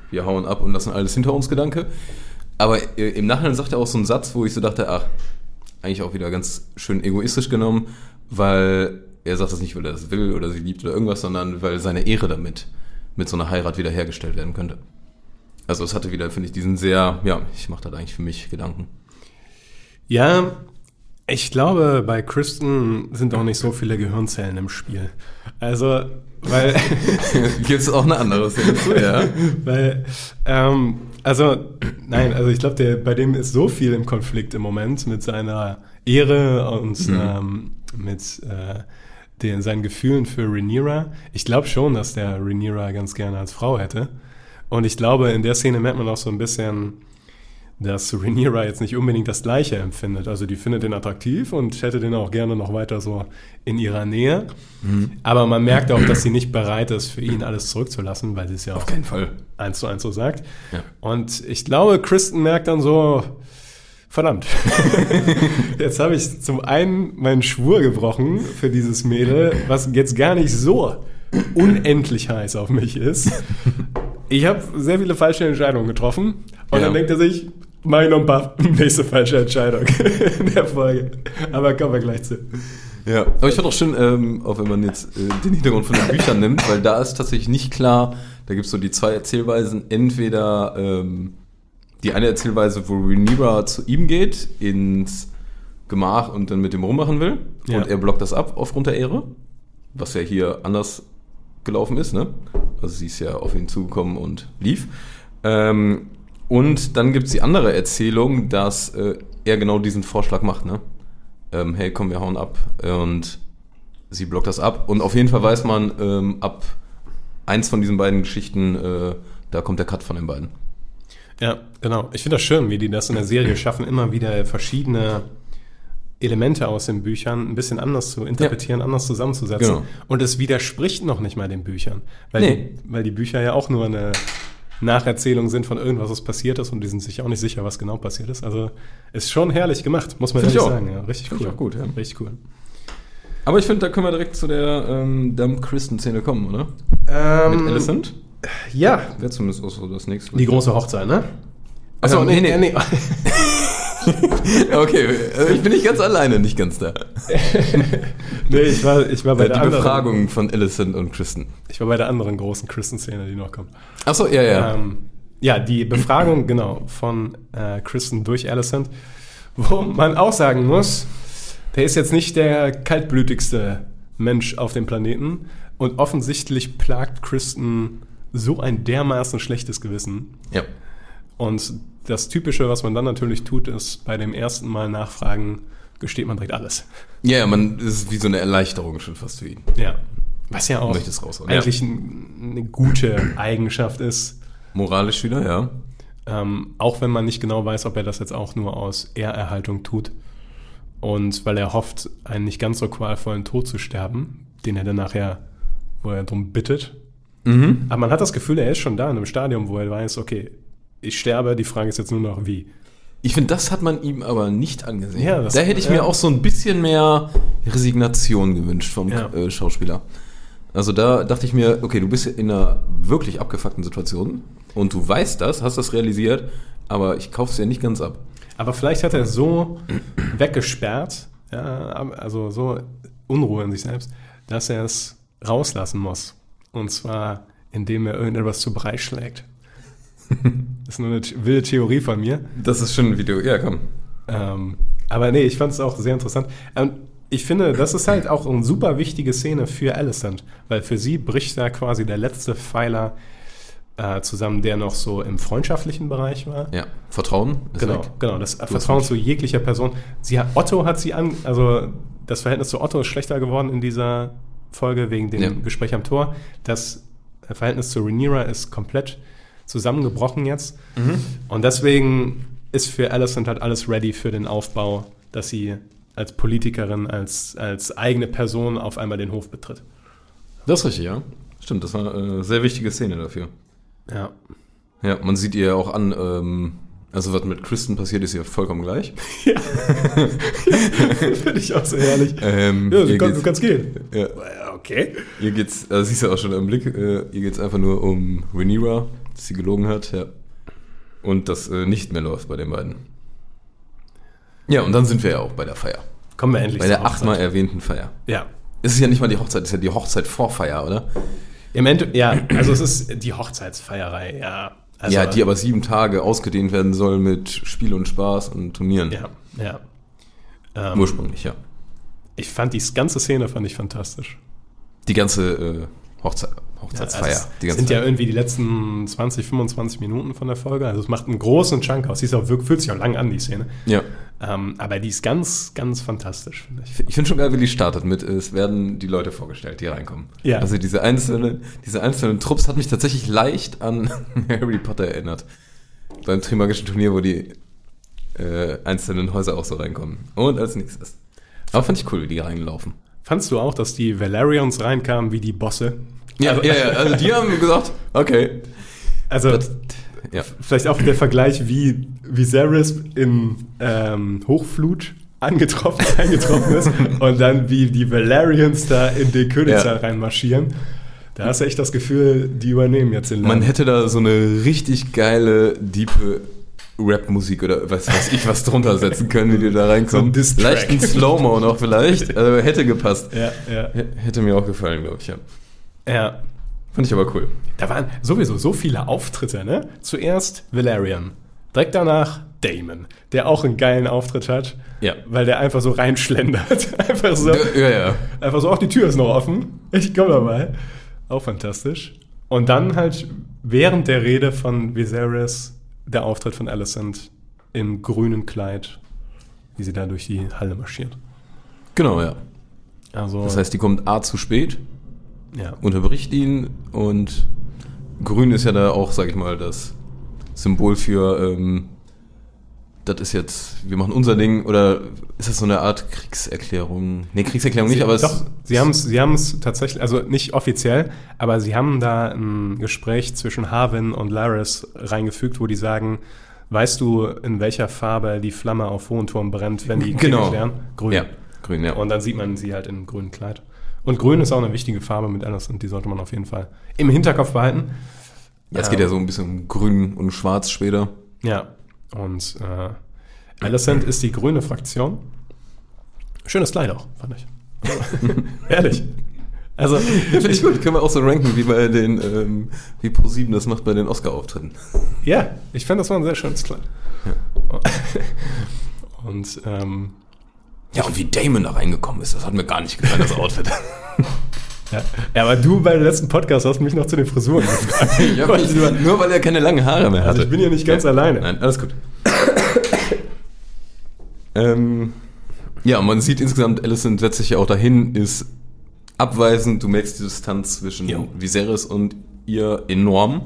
wir hauen ab und lassen alles hinter uns Gedanke. Aber äh, im Nachhinein sagt er auch so einen Satz, wo ich so dachte, ach, eigentlich auch wieder ganz schön egoistisch genommen, weil er sagt das nicht, weil er das will oder sie liebt oder irgendwas, sondern weil seine Ehre damit mit so einer Heirat wiederhergestellt werden könnte. Also es hatte wieder, finde ich, diesen sehr, ja, ich mache das eigentlich für mich Gedanken. Ja, ich glaube, bei Kristen sind auch nicht so viele Gehirnzellen im Spiel. Also, weil, <laughs> Gibt es auch eine andere Szene zu, ja? <laughs> weil, ähm, also, nein, also ich glaube, der, bei dem ist so viel im Konflikt im Moment mit seiner Ehre und ähm, mit äh, den, seinen Gefühlen für Rhaenyra. Ich glaube schon, dass der Rhaenyra ganz gerne als Frau hätte. Und ich glaube, in der Szene merkt man auch so ein bisschen, dass Rhaenyra jetzt nicht unbedingt das Gleiche empfindet. Also die findet ihn attraktiv und hätte den auch gerne noch weiter so in ihrer Nähe. Aber man merkt auch, dass sie nicht bereit ist, für ihn alles zurückzulassen, weil sie es ja auch Auf keinen Fall. eins zu eins so sagt. Ja. Und ich glaube, Kristen merkt dann so, verdammt, <laughs> jetzt habe ich zum einen meinen Schwur gebrochen für dieses Mädel, was jetzt gar nicht so unendlich heiß auf mich ist. Ich habe sehr viele falsche Entscheidungen getroffen und Ja. dann denkt er sich, mach ich noch ein paar <laughs> nächste falsche Entscheidung in der Folge. Aber kommen wir gleich zu. Ja. Aber ich fand auch schön, ähm, auch wenn man jetzt äh, den Hintergrund von den Büchern nimmt, weil da ist tatsächlich nicht klar, da gibt es so die zwei Erzählweisen, entweder ähm, die eine Erzählweise, wo Rhaenyra zu ihm geht, ins Gemach und dann mit dem rummachen will Ja. und er blockt das ab aufgrund der Ehre, was ja hier anders gelaufen ist, ne? Also sie ist ja auf ihn zugekommen und lief. Ähm, und dann gibt es die andere Erzählung, dass äh, er genau diesen Vorschlag macht, ne? Ähm, hey, komm, wir hauen ab. Und sie blockt das ab. Und auf jeden Fall weiß man, ähm, ab eins von diesen beiden Geschichten, äh, da kommt der Cut von den beiden. Ja, genau. Ich finde das schön, wie die das in der Serie schaffen, immer wieder verschiedene Elemente aus den Büchern ein bisschen anders zu interpretieren, anders zusammenzusetzen. Genau. Und es widerspricht noch nicht mal den Büchern. Weil, Nee. die, weil die Bücher ja auch nur eine Nacherzählung sind von irgendwas, was passiert ist und die sind sich auch nicht sicher, was genau passiert ist. Also ist schon herrlich gemacht, muss man ehrlich auch. sagen. Ja, richtig Find cool. ich auch gut, ja. Richtig cool. Aber ich finde, da können wir direkt zu der ähm, Dump-Kristen-Szene kommen, oder? Ähm, Mit Alicent? Ja, Wäre zumindest auch so das nächste. die große Hochzeit, ne? Achso, Ähm, nee, nee. nee. <laughs> Okay, äh, ich bin nicht ganz alleine, nicht ganz da. <laughs> nee, ich war, ich war bei Äh, der die anderen, Befragung von Alicent und Kristen. ich war bei der anderen großen Kristen-Szene, die noch kommt. Achso, ja, ja. Ähm, ja, die Befragung, <laughs> genau, von äh, Kristen durch Alicent, wo man auch sagen muss, der ist jetzt nicht der kaltblütigste Mensch auf dem Planeten und offensichtlich plagt Kristen so ein dermaßen schlechtes Gewissen. ja. Und das Typische, was man dann natürlich tut, ist bei dem ersten Mal nachfragen, gesteht man direkt alles. Ja, ja, man ist wie so eine Erleichterung schon fast für ihn. Ja. Was ja auch eigentlich ein, eine gute Eigenschaft ist. Moralisch wieder, ja. Ähm, auch wenn man nicht genau weiß, ob er das jetzt auch nur aus Ehrerhaltung tut. Und weil er hofft, einen nicht ganz so qualvollen Tod zu sterben, den er dann nachher, wo er darum bittet. Mhm. Aber man hat das Gefühl, er ist schon da in einem Stadium, wo er weiß, okay, ich sterbe, die Frage ist jetzt nur noch wie. Ich finde, das hat man ihm aber nicht angesehen. Ja, das- da hätte ich ja. mir auch so ein bisschen mehr Resignation gewünscht vom Ja. äh, Schauspieler. Also da dachte ich mir, okay, du bist in einer wirklich abgefuckten Situation und du weißt das, hast das realisiert, aber ich kaufe es ja nicht ganz ab. Aber vielleicht hat er es so <clears throat> weggesperrt, ja, also so Unruhe in sich selbst, dass er es rauslassen muss. Und zwar, indem er irgendetwas zu Brei schlägt. <laughs> das ist nur eine wilde Theorie von mir. Das ist schon ein Video. Ja, komm. Ähm, aber nee, ich fand es auch sehr interessant. Und ich finde, das ist halt auch eine super wichtige Szene für Alicent, weil für sie bricht da quasi der letzte Pfeiler äh, zusammen, der noch so im freundschaftlichen Bereich war. Ja. Vertrauen ist Genau, weg. genau, das Vertrauen zu jeglicher Person. Sie hat, Otto hat sie an, also das Verhältnis zu Otto ist schlechter geworden in dieser Folge wegen dem Ja. Gespräch am Tor. Das Verhältnis zu Rhaenyra ist komplett zusammengebrochen jetzt. Mhm. Und deswegen ist für Alicent halt alles ready für den Aufbau, dass sie als Politikerin, als, als eigene Person auf einmal den Hof betritt. Das ist richtig, ja. Stimmt, das war eine sehr wichtige Szene dafür. Ja. Ja, man sieht ihr auch an, ähm, also was mit Kristen passiert, ist ihr vollkommen gleich. <laughs> <laughs> Finde ich auch so herrlich. Ähm, Ja, du, kann, du kannst gehen. Ja, Ja, Okay. ihr geht's, also siehst du auch schon im Blick, äh, ihr geht's einfach nur um Rhaenyra, dass sie gelogen hat, ja. Und das äh, nicht mehr läuft bei den beiden. Ja, und dann sind wir ja auch bei der Feier. Kommen wir endlich Bei der achtmal erwähnten Feier. Ja. Es ist ja nicht mal die Hochzeit, es ist ja die Hochzeit vor Feier, oder? Im Ende, ja, also es ist die Hochzeitsfeierei, ja. Also, ja, die aber sieben Tage ausgedehnt werden soll mit Spiel und Spaß und Turnieren. Ja, ja. Ähm, Ursprünglich, ja. ich fand die ganze Szene fand ich fantastisch. Die ganze äh, Hochzei Hochzeitsfeier. Also die ganze sind ja Zeit. irgendwie die letzten 20, 25 Minuten von der Folge. Also es macht einen großen Chunk aus. Die ist auch, fühlt sich auch lang an, die Szene. ja. Ähm, aber die ist ganz, ganz fantastisch, finde ich. Ich finde schon geil, wie die startet mit, es werden die Leute vorgestellt, die reinkommen. Ja. Also diese einzelnen, diese einzelnen Trupps hat mich tatsächlich leicht an <laughs> Harry Potter erinnert. Beim Trimagischen Turnier, wo die äh, einzelnen Häuser auch so reinkommen. Und als nächstes. Aber fand ich cool, wie die reinlaufen. Fandst du auch, dass die Valerians reinkamen wie die Bosse? Ja, also, ja, ja, also die haben gesagt, okay. Also Das, ja. vielleicht auch der Vergleich, wie Viserys in ähm, Hochflut <laughs> angetroffen, eingetroffen ist und dann wie die Valerians da in den Königssaal Ja. reinmarschieren. Da hast du echt das Gefühl, die übernehmen jetzt den Man Laden. hätte da so eine richtig geile, diepe Rap-Musik oder was weiß ich was drunter setzen können, wie die da So reinkommen. ein Diss-Track. Leicht ein Slow-Mo noch vielleicht. <laughs> Also hätte gepasst. Ja, ja, Hätte mir auch gefallen, glaube ich, ja. ja. Fand ich aber cool. Da waren sowieso so viele Auftritte, ne? Zuerst Valerian, direkt danach Damon, der auch einen geilen Auftritt hat, Ja. weil der einfach so reinschlendert. <laughs> einfach so. Ja, ja. Einfach so, auch die Tür ist noch offen. Ich komme dabei. Auch fantastisch. Und dann halt während der Rede von Viserys der Auftritt von Alicent im grünen Kleid, wie sie da durch die Halle marschiert. Genau, ja. Also, Das heißt, die kommt A zu spät, ja. unterbricht ihn und grün ist ja da auch, sag ich mal, das Symbol für, ähm, das ist jetzt, wir machen unser Ding oder ist das so eine Art Kriegserklärung? Nee, Kriegserklärung nicht, sie, aber es doch, sie haben es sie haben's tatsächlich, also nicht offiziell, aber sie haben da ein Gespräch zwischen Harwin und Laris reingefügt, wo die sagen, weißt du, in welcher Farbe die Flamme auf hohen Turm brennt, wenn die Krieg Genau. erklären? Grün. Ja, grün, ja. Und dann sieht man sie halt in grünem Kleid. Und grün ist auch eine wichtige Farbe mit Alice und die sollte man auf jeden Fall im Hinterkopf behalten. Ja, es geht ja so ein bisschen um grün und schwarz später. Ja, und äh, Alicent ist die grüne Fraktion. Schönes Kleid auch, fand ich. <laughs> Ehrlich. Also, Finde ich gut. Können wir auch so ranken, wie bei den, ähm, wie Pro7 das macht bei den Oscar-Auftritten. ja, ich fand, das war ein sehr schönes Kleid. <laughs> Und ähm, Ja, und wie Damon da reingekommen ist, das hat mir gar nicht gefallen, das Outfit. <laughs> ja. ja, aber du bei dem letzten Podcast hast mich noch zu den Frisuren gefragt. Nur, nur weil er keine langen Haare mehr hatte. Also ich bin hier nicht ganz ja. alleine. Nein, alles gut. ähm, ja, man sieht insgesamt, Alicent setzt sich ja auch dahin, ist abweisend, du merkst die Distanz zwischen Jo. Viserys und ihr enorm.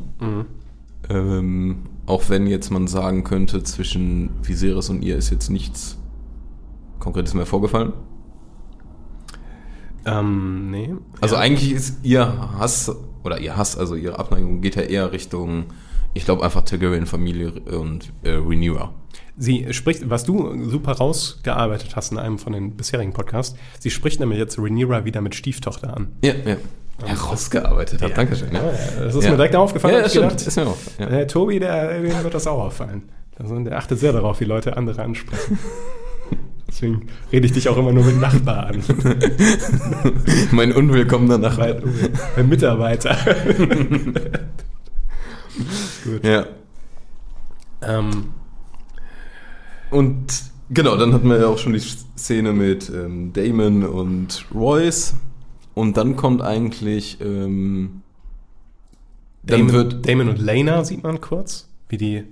Ähm, auch wenn jetzt man sagen könnte, zwischen Viserys und ihr ist jetzt nichts Konkretes mehr vorgefallen. Ähm, nee. Also ja. eigentlich ist ihr Hass, oder ihr Hass, also ihre Abneigung geht ja eher Richtung, ich glaube einfach Targaryen-Familie und äh, Rhaenyra. Sie spricht, was du super rausgearbeitet hast in einem von den bisherigen Podcasts, sie spricht nämlich jetzt Rhaenyra wieder mit Stieftochter an. Ja, ja. Herausgearbeitet hat, Dankeschön. Ja. Ja, das ist Ja. mir direkt aufgefallen. Ja, das ich stimmt. gedacht, Ist mir auch. Ja. äh, Tobi, der, dem wird das auch auffallen. Also der achtet sehr darauf, wie Leute andere ansprechen. <laughs> Deswegen rede ich dich auch immer nur mit Nachbar an. <laughs> mein unwillkommener Nachbar. Weil Mitarbeiter. <laughs> Gut. Ja. Ähm, Und genau, dann hatten wir ja auch schon die Szene mit ähm, Damon und Royce. Und dann kommt eigentlich. Ähm, dann Damon, wird. Damon und Lena sieht man kurz, wie die,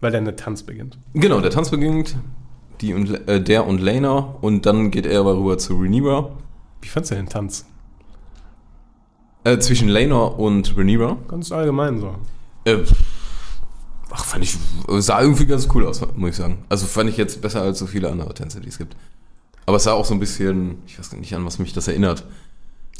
weil dann der Tanz beginnt. Genau, der Tanz beginnt. Die und, äh, der und Lena. Und dann geht er aber rüber zu Rhaenyra. Wie fandst du den Tanz? Äh, zwischen Lena und Rhaenyra. Ganz allgemein so. Äh, ach, fand ich. Sah irgendwie ganz cool aus, muss ich sagen. Also fand ich jetzt besser als so viele andere Tänze, die es gibt. Aber es sah auch so ein bisschen. Ich weiß nicht, an was mich das erinnert.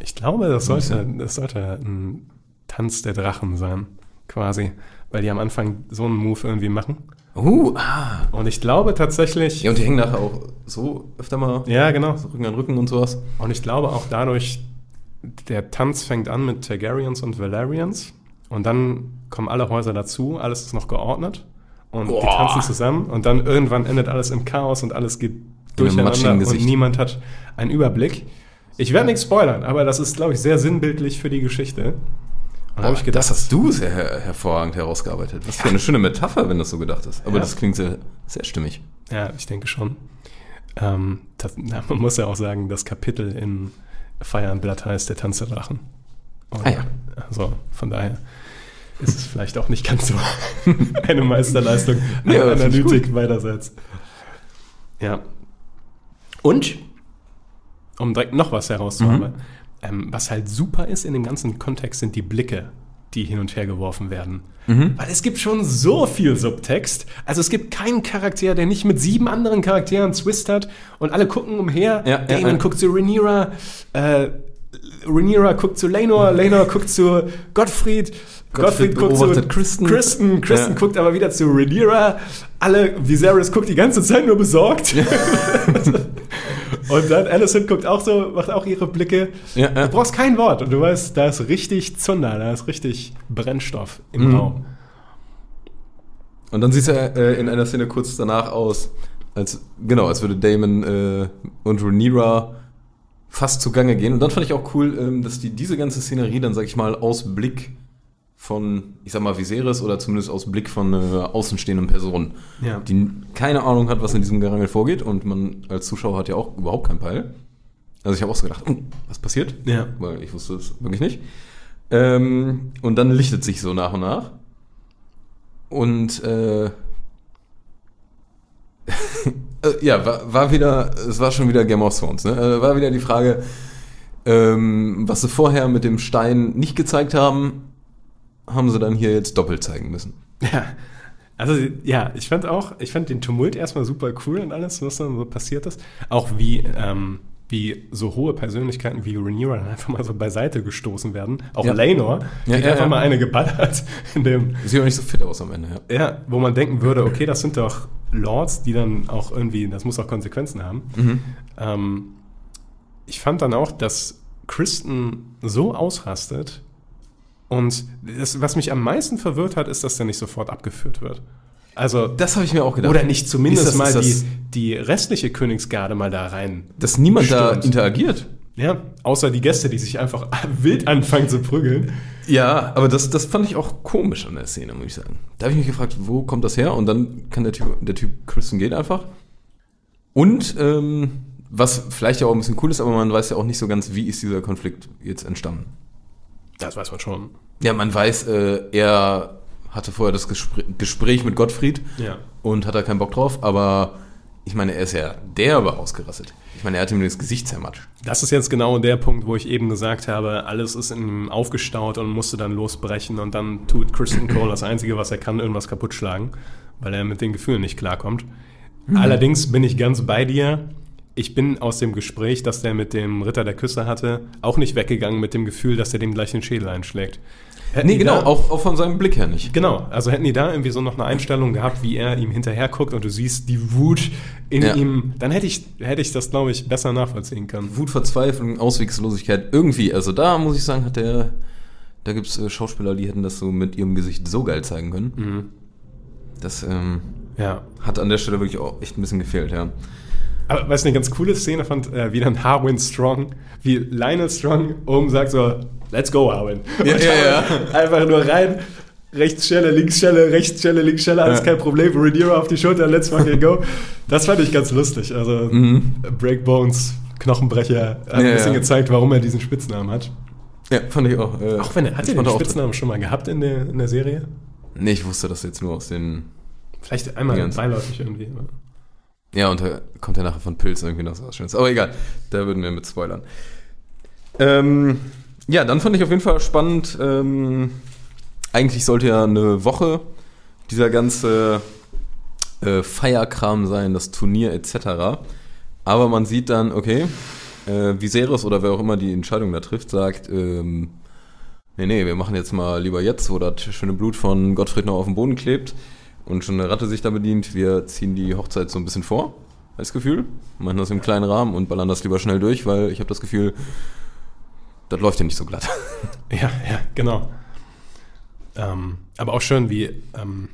Ich glaube, das sollte, das sollte ein Tanz der Drachen sein, quasi. Weil die am Anfang so einen Move irgendwie machen. Uh, ah. Und ich glaube tatsächlich. Ja, und die hängen nachher auch so öfter mal Ja, genau. so Rücken an Rücken und sowas. Und ich glaube auch dadurch, der Tanz fängt an mit Targaryens und Valerians. Und dann kommen alle Häuser dazu, alles ist noch geordnet. Und die Boah. tanzen zusammen. Und dann irgendwann endet alles im Chaos und alles geht durcheinander und niemand hat einen Überblick. Ich werde nichts spoilern, aber das ist, glaube ich, sehr sinnbildlich für die Geschichte. Da habe ich gedacht, das hast du sehr her hervorragend herausgearbeitet. Was für eine schöne Metapher, wenn das so gedacht ist. Aber Ja. das klingt sehr, sehr stimmig. Ja, ich denke schon. Ähm, das, <laughs> na, man muss ja auch sagen, das Kapitel and Blood heißt der Tanz der Drachen. Und, Ah ja. Also von daher ist es vielleicht auch nicht ganz so <laughs> eine Meisterleistung an ich Analytik beiderseits. Ja. Und, um direkt noch was herauszuarbeiten, Mhm. Ähm, was halt super ist in dem ganzen Kontext, sind die Blicke, die hin und her geworfen werden. Mhm. Weil es gibt schon so viel Subtext. Also es gibt keinen Charakter, der nicht mit sieben anderen Charakteren Twist hat und alle gucken umher. Ja, ja, Damon ja. guckt zu Rhaenyra, äh, Rhaenyra guckt zu Lenor, Lenor guckt zu Gottfried, Gottfried, guckt zu Kristen. Kristen, Kristen Ja. guckt aber wieder zu Rhaenyra. Alle, Viserys guckt die ganze Zeit nur besorgt. <laughs> <laughs> und dann Alicent guckt auch so, macht auch ihre Blicke. Ja, ja. Du brauchst kein Wort und du weißt, da ist richtig Zunder, da ist richtig Brennstoff im Mhm. Raum. Und dann sieht er äh, in einer Szene kurz danach aus, als genau, als würde Damon äh, und Rhaenyra fast zugange gehen. Und dann fand ich auch cool, ähm, dass die diese ganze Szenerie dann, sag ich mal, aus Blick von, ich sag mal, Viserys oder zumindest aus Blick von äh, außenstehenden Personen, Ja. die keine Ahnung hat, was in diesem Gerangel vorgeht und man als Zuschauer hat ja auch überhaupt keinen Peil. Also ich habe auch so gedacht, hm, was passiert? Ja. Weil ich wusste es wirklich nicht. Ähm, und dann lichtet sich so nach und nach. Und äh, <laughs> äh, ja, war, war wieder, es war schon wieder Game of Thrones, ne? Äh, war wieder die Frage, ähm, was sie vorher mit dem Stein nicht gezeigt haben, haben sie dann hier jetzt doppelt zeigen müssen. Ja. Also, ja, ich fand auch, ich fand den Tumult erstmal super cool und alles, was dann so passiert ist. Auch wie, ähm, wie so hohe Persönlichkeiten wie Rhaenyra einfach mal so beiseite gestoßen werden. Auch Ja. Laenor, Ja, hat ja, einfach mal eine geballert, in dem, Sieht auch nicht so fit aus am Ende, ja. ja, wo man denken würde, okay, das sind doch Lords, die dann auch irgendwie, das muss auch Konsequenzen haben. Mhm. Ähm, ich fand dann auch, dass Kristen so ausrastet und das, was mich am meisten verwirrt hat, ist, dass der nicht sofort abgeführt wird. Also, Das habe ich mir auch gedacht. oder nicht zumindest das- mal die, die restliche Königsgarde mal da rein. Dass niemand da Stört. interagiert. Ja, außer die Gäste, die sich einfach <laughs> wild anfangen zu prügeln. Ja, aber das, das fand ich auch komisch an der Szene, muss ich sagen. Da habe ich mich gefragt, wo kommt das her? Und dann kann der Typ, der Typ Kristen geht einfach. Und ähm, was vielleicht auch ein bisschen cool ist, aber man weiß ja auch nicht so ganz, wie ist dieser Konflikt jetzt entstanden. Das weiß man schon. Ja, man weiß, äh, er hatte vorher das Gespr Gespräch mit Gottfried Ja. und hat da keinen Bock drauf, aber ich meine, er ist ja derbe ausgerastet. Ich meine, er hat ihm das Gesicht zermatscht. Das ist jetzt genau der Punkt, wo ich eben gesagt habe, alles ist in ihm aufgestaut und musste dann losbrechen und dann tut Kristen Cole das Einzige, was er kann, irgendwas kaputt schlagen, weil er mit den Gefühlen nicht klarkommt. Allerdings bin ich ganz bei dir. Ich bin aus dem Gespräch, das der mit dem Ritter der Küsse hatte, auch nicht weggegangen mit dem Gefühl, dass er dem gleich den Schädel einschlägt. Hätten Nee, genau, da- auch, auch von seinem Blick her nicht. Genau, also hätten die da irgendwie so noch eine Einstellung gehabt, wie er ihm hinterher guckt und du siehst die Wut in Ja. ihm, dann hätte ich, hätte ich das, glaube ich, besser nachvollziehen können. Wut, Verzweiflung, Auswegslosigkeit, irgendwie. Also da muss ich sagen, hat der, da gibt es äh, Schauspieler, die hätten das so mit ihrem Gesicht so geil zeigen können. Mhm. Das, ähm, Ja. Hat an der Stelle wirklich auch echt ein bisschen gefehlt, ja. Aber was ich eine ganz coole Szene fand, äh, wie dann Harwin Strong, wie Lionel Strong oben sagt so, let's go Harwin. Ja, ja, Harwin Einfach nur rein, rechts Schelle, links Schelle, rechts Schelle, links Schelle, alles Ja. kein Problem, Rhaenyra auf die Schulter, let's fucking go. Das fand ich ganz lustig. Also Breakbones, Knochenbrecher, hat ein Mhm. Ja, bisschen ja. gezeigt, warum er diesen Spitznamen hat. Ja, fand ich auch. Äh, Auch wenn er, hat er den. Spitznamen schon mal gehabt in der, in der Serie? Nee, ich wusste das jetzt nur aus den. Vielleicht einmal Ganz- beiläufig irgendwie. Ja, und da kommt ja nachher von Pilz irgendwie noch so was Schönes. Aber egal, da würden wir mit spoilern. Ähm, ja, dann fand ich auf jeden Fall spannend. Ähm, eigentlich sollte ja eine Woche dieser ganze äh, Feierkram sein, das Turnier etc. Aber man sieht dann, okay, äh, Viserys oder wer auch immer die Entscheidung da trifft, sagt, ähm, nee, nee, wir machen jetzt mal lieber jetzt, wo das schöne Blut von Gottfried noch auf dem Boden klebt und schon eine Ratte sich da bedient, wir ziehen die Hochzeit so ein bisschen vor, als Gefühl, machen das im kleinen Rahmen und ballern das lieber schnell durch, weil ich habe das Gefühl, das läuft ja nicht so glatt. <laughs> Ja, ja, genau. Ähm, aber auch schön, wie ähm,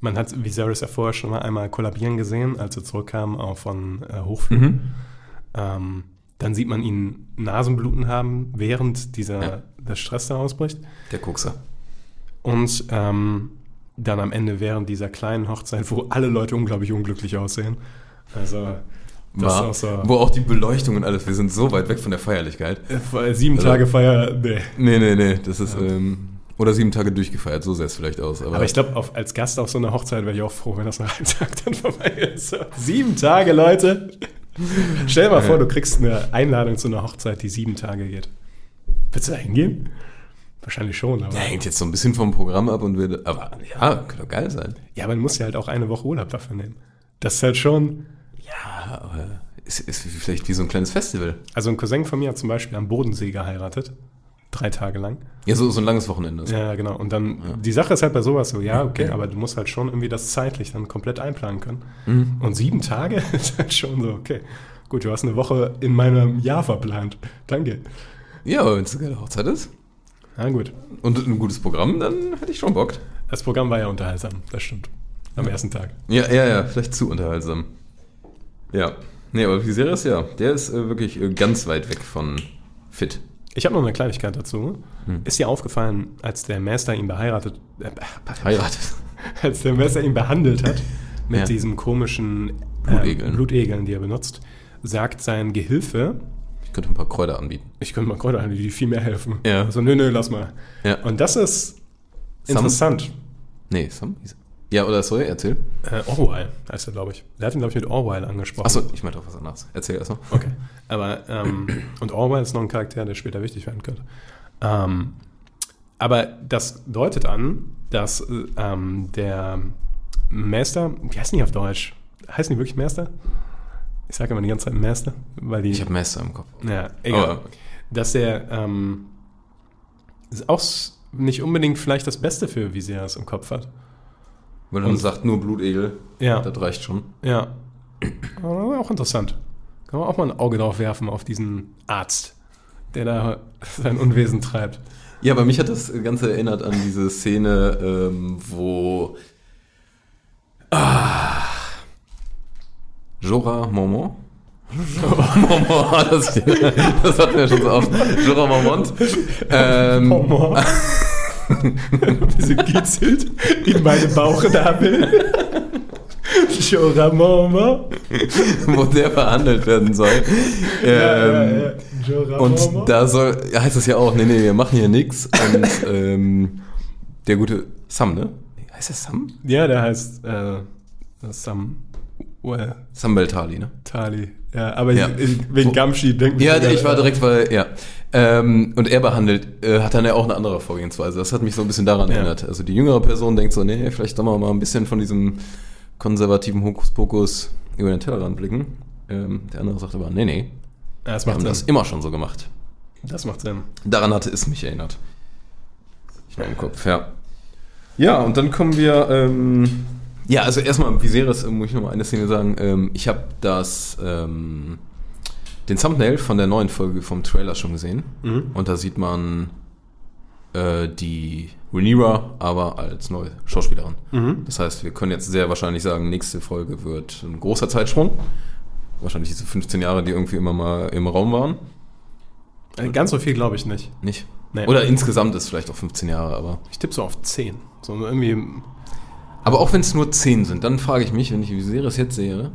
man hat Viserys ja vorher schon mal einmal kollabieren gesehen, als er zurückkam, auch von äh, Hochflug. Ähm, dann sieht man ihn Nasenbluten haben, während dieser Ja. der Stress da ausbricht. Der Kuxer. Und ähm, dann am Ende während dieser kleinen Hochzeit, wo alle Leute unglaublich unglücklich aussehen. Also das War, ist auch so. wo auch die Beleuchtung und alles, wir sind so weit weg von der Feierlichkeit. Äh, Sieben Also- Tage Feier, nee. Nee, nee, nee, das ist, ähm, oder sieben Tage durchgefeiert, so sähe es vielleicht aus. Aber, Aber ich glaube, als Gast auf so einer Hochzeit wäre ich auch froh, wenn das nach einem <laughs> Tag dann vorbei ist. Sieben Tage, Leute. Stell dir mal vor, Ja. du kriegst eine Einladung zu einer Hochzeit, die sieben Tage geht. Willst du da hingehen? Wahrscheinlich schon, aber. Ja, hängt jetzt so ein bisschen vom Programm ab und wird, aber ja, könnte doch geil sein. Ja, aber du musst ja halt auch eine Woche Urlaub dafür nehmen. Das ist halt schon. Ja, aber ist, ist vielleicht wie so ein kleines Festival. Also ein Cousin von mir hat zum Beispiel am Bodensee geheiratet. Drei Tage lang. Ja, so, so ein langes Wochenende. Ja, genau. Und dann, Ja. die Sache ist halt bei sowas so, ja, okay, aber du musst halt schon irgendwie das zeitlich dann komplett einplanen können. Mhm. Und sieben Tage <laughs> ist halt schon so, okay. Gut, du hast eine Woche in meinem Jahr verplant. Danke. Ja, aber wenn es eine geile Hochzeit ist Na gut. und ein gutes Programm, dann hätte ich schon Bock. Das Programm war ja unterhaltsam, das stimmt. Am ersten Tag. Ja, ja, ja, vielleicht zu unterhaltsam. Ja. Nee, aber Viserys, ja, der ist äh, wirklich äh, ganz weit weg von fit. Ich habe noch eine Kleinigkeit dazu. Hm. Ist dir aufgefallen, als der Master ihn beheiratet, äh, Heiratet. <laughs> als der Master ihn behandelt hat mit Ja. diesem komischen Blutegeln. Äh, Blutegeln, die er benutzt, sagt sein Gehilfe, Ich könnte ein paar Kräuter anbieten. ich könnte mal Kräuter haben, die viel mehr helfen. Ja. Also, nö, nö, lass mal. Ja. Und das ist Sam? interessant. Nee, Sam? Ja, oder sorry, erzähl. Äh, Orwell heißt er, glaube ich. Der hat ihn, glaube ich, mit Orwell angesprochen. Achso, ich meinte auch was anderes. Erzähl erstmal. Okay. Aber, ähm, <clears throat> und Orwell ist noch ein Charakter, der später wichtig werden könnte. Ähm, aber das deutet an, dass äh, ähm, der Master, wie heißen die auf Deutsch? Heißen die wirklich Master? Ich sage immer die ganze Zeit Master, weil die. Ich habe Messer im Kopf. ja, egal. Aber- Dass der ähm, ist auch nicht unbedingt vielleicht das Beste für Viserys im Kopf hat. Weil man sagt nur Blutegel. Ja. Das reicht schon. Ja. Aber auch interessant. Kann man auch mal ein Auge drauf werfen auf diesen Arzt, der da <laughs> sein Unwesen treibt. Ja, aber mich hat das Ganze erinnert an diese Szene, ähm, wo Jorah Mormont Mormont, <laughs> das, das hatten wir schon so oft. Jorah Mormont. Ähm, Hormor. Wie <laughs> sie kitzelt in meine Bauchnabel. Joramoma. wo der behandelt werden soll. Ähm, Und da soll, ja, heißt es ja auch, nee, nee, wir machen hier nix. Und ähm, der gute Sam, ne? Heißt der Sam? Ja, der heißt äh, Sam well, Sam Beltali, ne? Tali. Ja, aber Ja. ich- wegen Gamshi denken Ja, ich war direkt bei, ja. Ähm, und er behandelt, äh, hat dann ja auch eine andere Vorgehensweise. Das hat mich so ein bisschen daran Ja. erinnert. Also die jüngere Person denkt so, nee, vielleicht sollen wir mal ein bisschen von diesem konservativen Hokuspokus über den Tellerrand blicken. Ähm, der andere sagt aber, nee, nee, Ja, das wir macht haben Sinn. das immer schon so gemacht. Das macht Sinn. Daran hatte es mich erinnert. Ich noch im Kopf, ja. Ja, und dann kommen wir. Ähm, ja, also erstmal Viserys, äh, muss ich noch mal eine Szene sagen. Ähm, ich habe das ähm, den Thumbnail von der neuen Folge vom Trailer schon gesehen. Mhm. Und da sieht man äh, die Rhaenyra aber als neue Schauspielerin. Mhm. Das heißt, wir können jetzt sehr wahrscheinlich sagen, nächste Folge wird ein großer Zeitsprung. Wahrscheinlich diese 15 Jahre, die irgendwie immer mal im Raum waren. Äh, Ganz so viel glaube ich nicht. Nicht? Nee. Oder insgesamt ist vielleicht auch 15 Jahre, aber. Ich tippe so auf 10. So irgendwie. Aber auch wenn es nur 10 sind, dann frage ich mich, wenn ich die Serie jetzt sehe,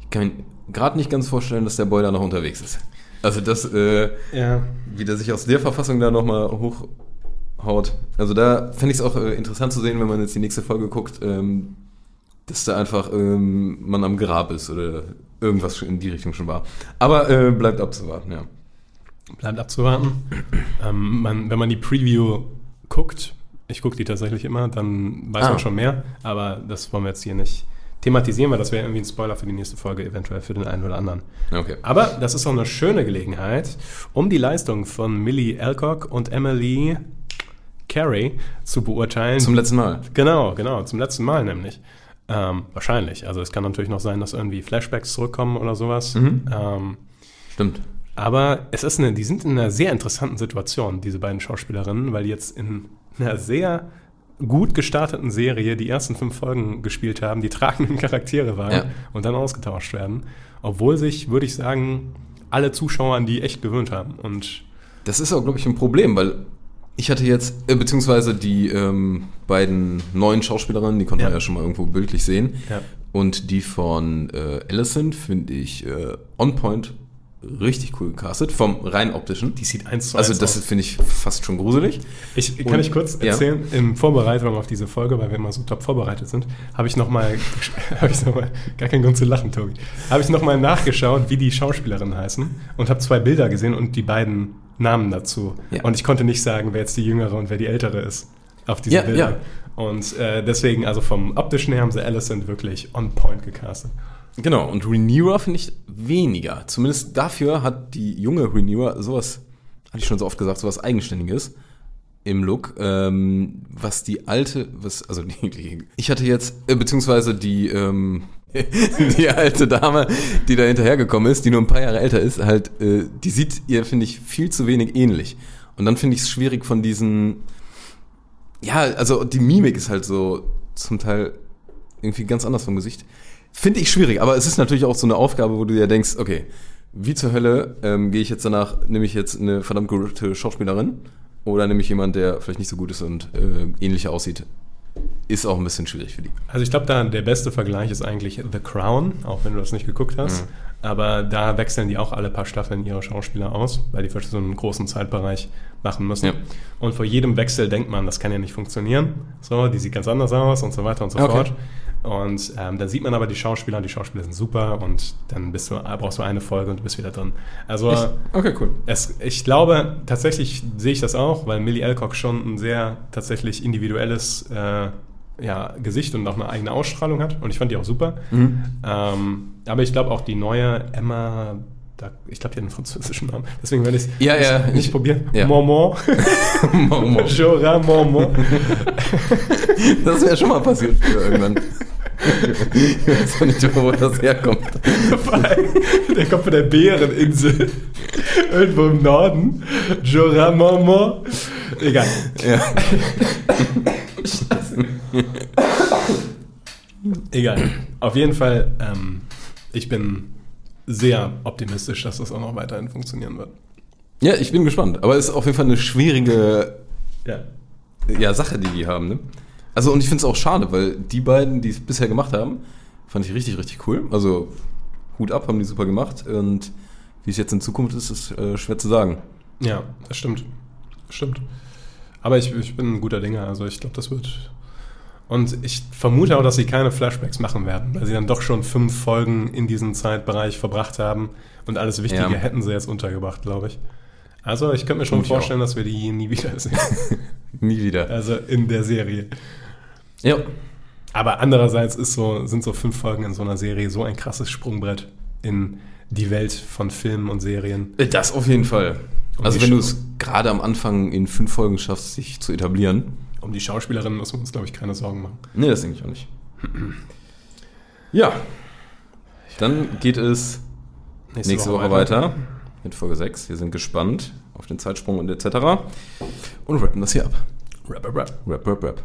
ich kann mir gerade nicht ganz vorstellen, dass der Boy da noch unterwegs ist. Also das, äh, Ja. wie der sich aus der Verfassung da nochmal hochhaut. Also da fände ich es auch äh, interessant zu sehen, wenn man jetzt die nächste Folge guckt, ähm, dass da einfach ähm, man am Grab ist oder irgendwas in die Richtung schon war. Aber äh, bleibt abzuwarten, ja. Bleibt abzuwarten. ähm, man, wenn man die Preview guckt, ich gucke die tatsächlich immer, dann weiß Ah. man schon mehr. Aber das wollen wir jetzt hier nicht thematisieren, weil das wäre irgendwie ein Spoiler für die nächste Folge, eventuell für den einen oder anderen. Okay. Aber das ist auch eine schöne Gelegenheit, um die Leistung von Millie Alcock und Emily Carey zu beurteilen. Zum letzten Mal. Genau, genau, zum letzten Mal nämlich. Ähm, wahrscheinlich. Also es kann natürlich noch sein, dass irgendwie Flashbacks zurückkommen oder sowas. Mhm. Ähm, Stimmt. aber es ist eine, die sind in einer sehr interessanten Situation, diese beiden Schauspielerinnen, weil die jetzt in einer sehr gut gestarteten Serie die ersten fünf Folgen gespielt haben, die tragenden Charaktere waren Ja. und dann ausgetauscht werden. Obwohl sich, würde ich sagen, alle Zuschauer an die echt gewöhnt haben. Und Das ist auch, glaube ich, ein Problem, weil ich hatte jetzt, äh, beziehungsweise die ähm, beiden neuen Schauspielerinnen, die konnte man Ja. ja schon mal irgendwo bildlich sehen. Ja. Und die von äh, Allison finde ich äh, on point richtig cool gecastet, vom rein optischen. die sieht eins zu also eins das aus. finde ich fast schon gruselig. Ich, kann Und- ich kurz ja. erzählen, in Vorbereitung auf diese Folge, weil wir immer so top vorbereitet sind, habe ich nochmal, <laughs> habe ich noch mal, gar keinen Grund zu lachen, Tobi, habe ich nochmal nachgeschaut, wie die Schauspielerinnen heißen und habe zwei Bilder gesehen und die beiden Namen dazu. Ja. Und ich konnte nicht sagen, wer jetzt die jüngere und wer die ältere ist auf diesen Ja, Bildern. ja. Und äh, deswegen, also vom optischen her haben sie Alicent wirklich on point gecastet. Genau, und Rhaenyra finde ich weniger. Zumindest dafür hat die junge Rhaenyra sowas, hatte ich schon so oft gesagt, sowas Eigenständiges im Look, ähm, was die alte, was, also die, die ich hatte jetzt, äh, beziehungsweise die, ähm, <laughs> die alte Dame, die da hinterhergekommen ist, die nur ein paar Jahre älter ist, halt, äh, die sieht ihr, finde ich, viel zu wenig ähnlich. Und dann finde ich es schwierig von diesen, ja, also die Mimik ist halt so zum Teil irgendwie ganz anders vom Gesicht. Finde ich schwierig, aber es ist natürlich auch so eine Aufgabe, wo du dir denkst, okay, wie zur Hölle ähm, gehe ich jetzt danach, nehme ich jetzt eine verdammt gute Schauspielerin oder nehme ich jemanden, der vielleicht nicht so gut ist und äh, ähnlicher aussieht. Ist auch ein bisschen schwierig für die. Also ich glaube, da der beste Vergleich ist eigentlich The Crown, auch wenn du das nicht geguckt hast. Mhm. Aber da wechseln die auch alle paar Staffeln ihre Schauspieler aus, weil die für so einen großen Zeitbereich machen müssen. Ja. Und vor jedem Wechsel denkt man, das kann ja nicht funktionieren. So, die sieht ganz anders aus und so weiter und so Okay. fort. Und ähm, dann sieht man aber die Schauspieler und die Schauspieler sind super und dann bist du, brauchst du eine Folge und du bist wieder drin. Also Okay, cool. es, ich glaube, tatsächlich sehe ich das auch, weil Millie Alcock schon ein sehr tatsächlich individuelles äh, ja, Gesicht und auch eine eigene Ausstrahlung hat. Und ich fand die auch super. Mhm. Ähm, aber ich glaube auch die neue Emma, da, ich glaube, die hat einen französischen Namen. Deswegen werde ich es Ja, ja, nicht ich- probieren. ja. Moment. Jora Moment. Das wäre schon mal passiert früher irgendwann. <laughs> ich weiß auch nicht, wo das herkommt. der kommt von der Bäreninsel. Irgendwo im Norden. Jora Moment. Egal. Ja. Egal. Auf jeden Fall, ähm, ich bin sehr optimistisch, dass das auch noch weiterhin funktionieren wird. ja, ich bin gespannt. Aber es ist auf jeden Fall eine schwierige Ja. ja, Sache, die die haben. Ne? Also und ich finde es auch schade, weil die beiden, die es bisher gemacht haben, fand ich richtig, richtig cool. Also Hut ab, haben die super gemacht. Und wie es jetzt in Zukunft ist, ist äh, schwer zu sagen. Ja, das stimmt. Das stimmt. Aber ich, ich bin ein guter Dinger, also ich glaube, das wird. Und ich vermute auch, dass sie keine Flashbacks machen werden, weil sie dann doch schon fünf Folgen in diesem Zeitbereich verbracht haben und alles Wichtige Ja. hätten sie jetzt untergebracht, glaube ich. Also ich könnte mir schon ich vorstellen, dass wir die nie wiedersehen. <laughs> Nie wieder. also in der Serie. Ja. Aber andererseits ist so, sind so fünf Folgen in so einer Serie so ein krasses Sprungbrett in die Welt von Filmen und Serien. Das auf jeden Fall. Und Also wenn du es gerade am Anfang in fünf Folgen schaffst, sich zu etablieren. Um die Schauspielerinnen müssen wir uns, glaube ich, keine Sorgen machen. Nee, das denke ich auch nicht. <clears throat> Ja. Dann geht es nächste, Woche, weiter. mit Folge 6. Wir sind gespannt auf den Zeitsprung und etc. Und rappen das hier ab. Rap, rap, rap. Rap, rap, rap.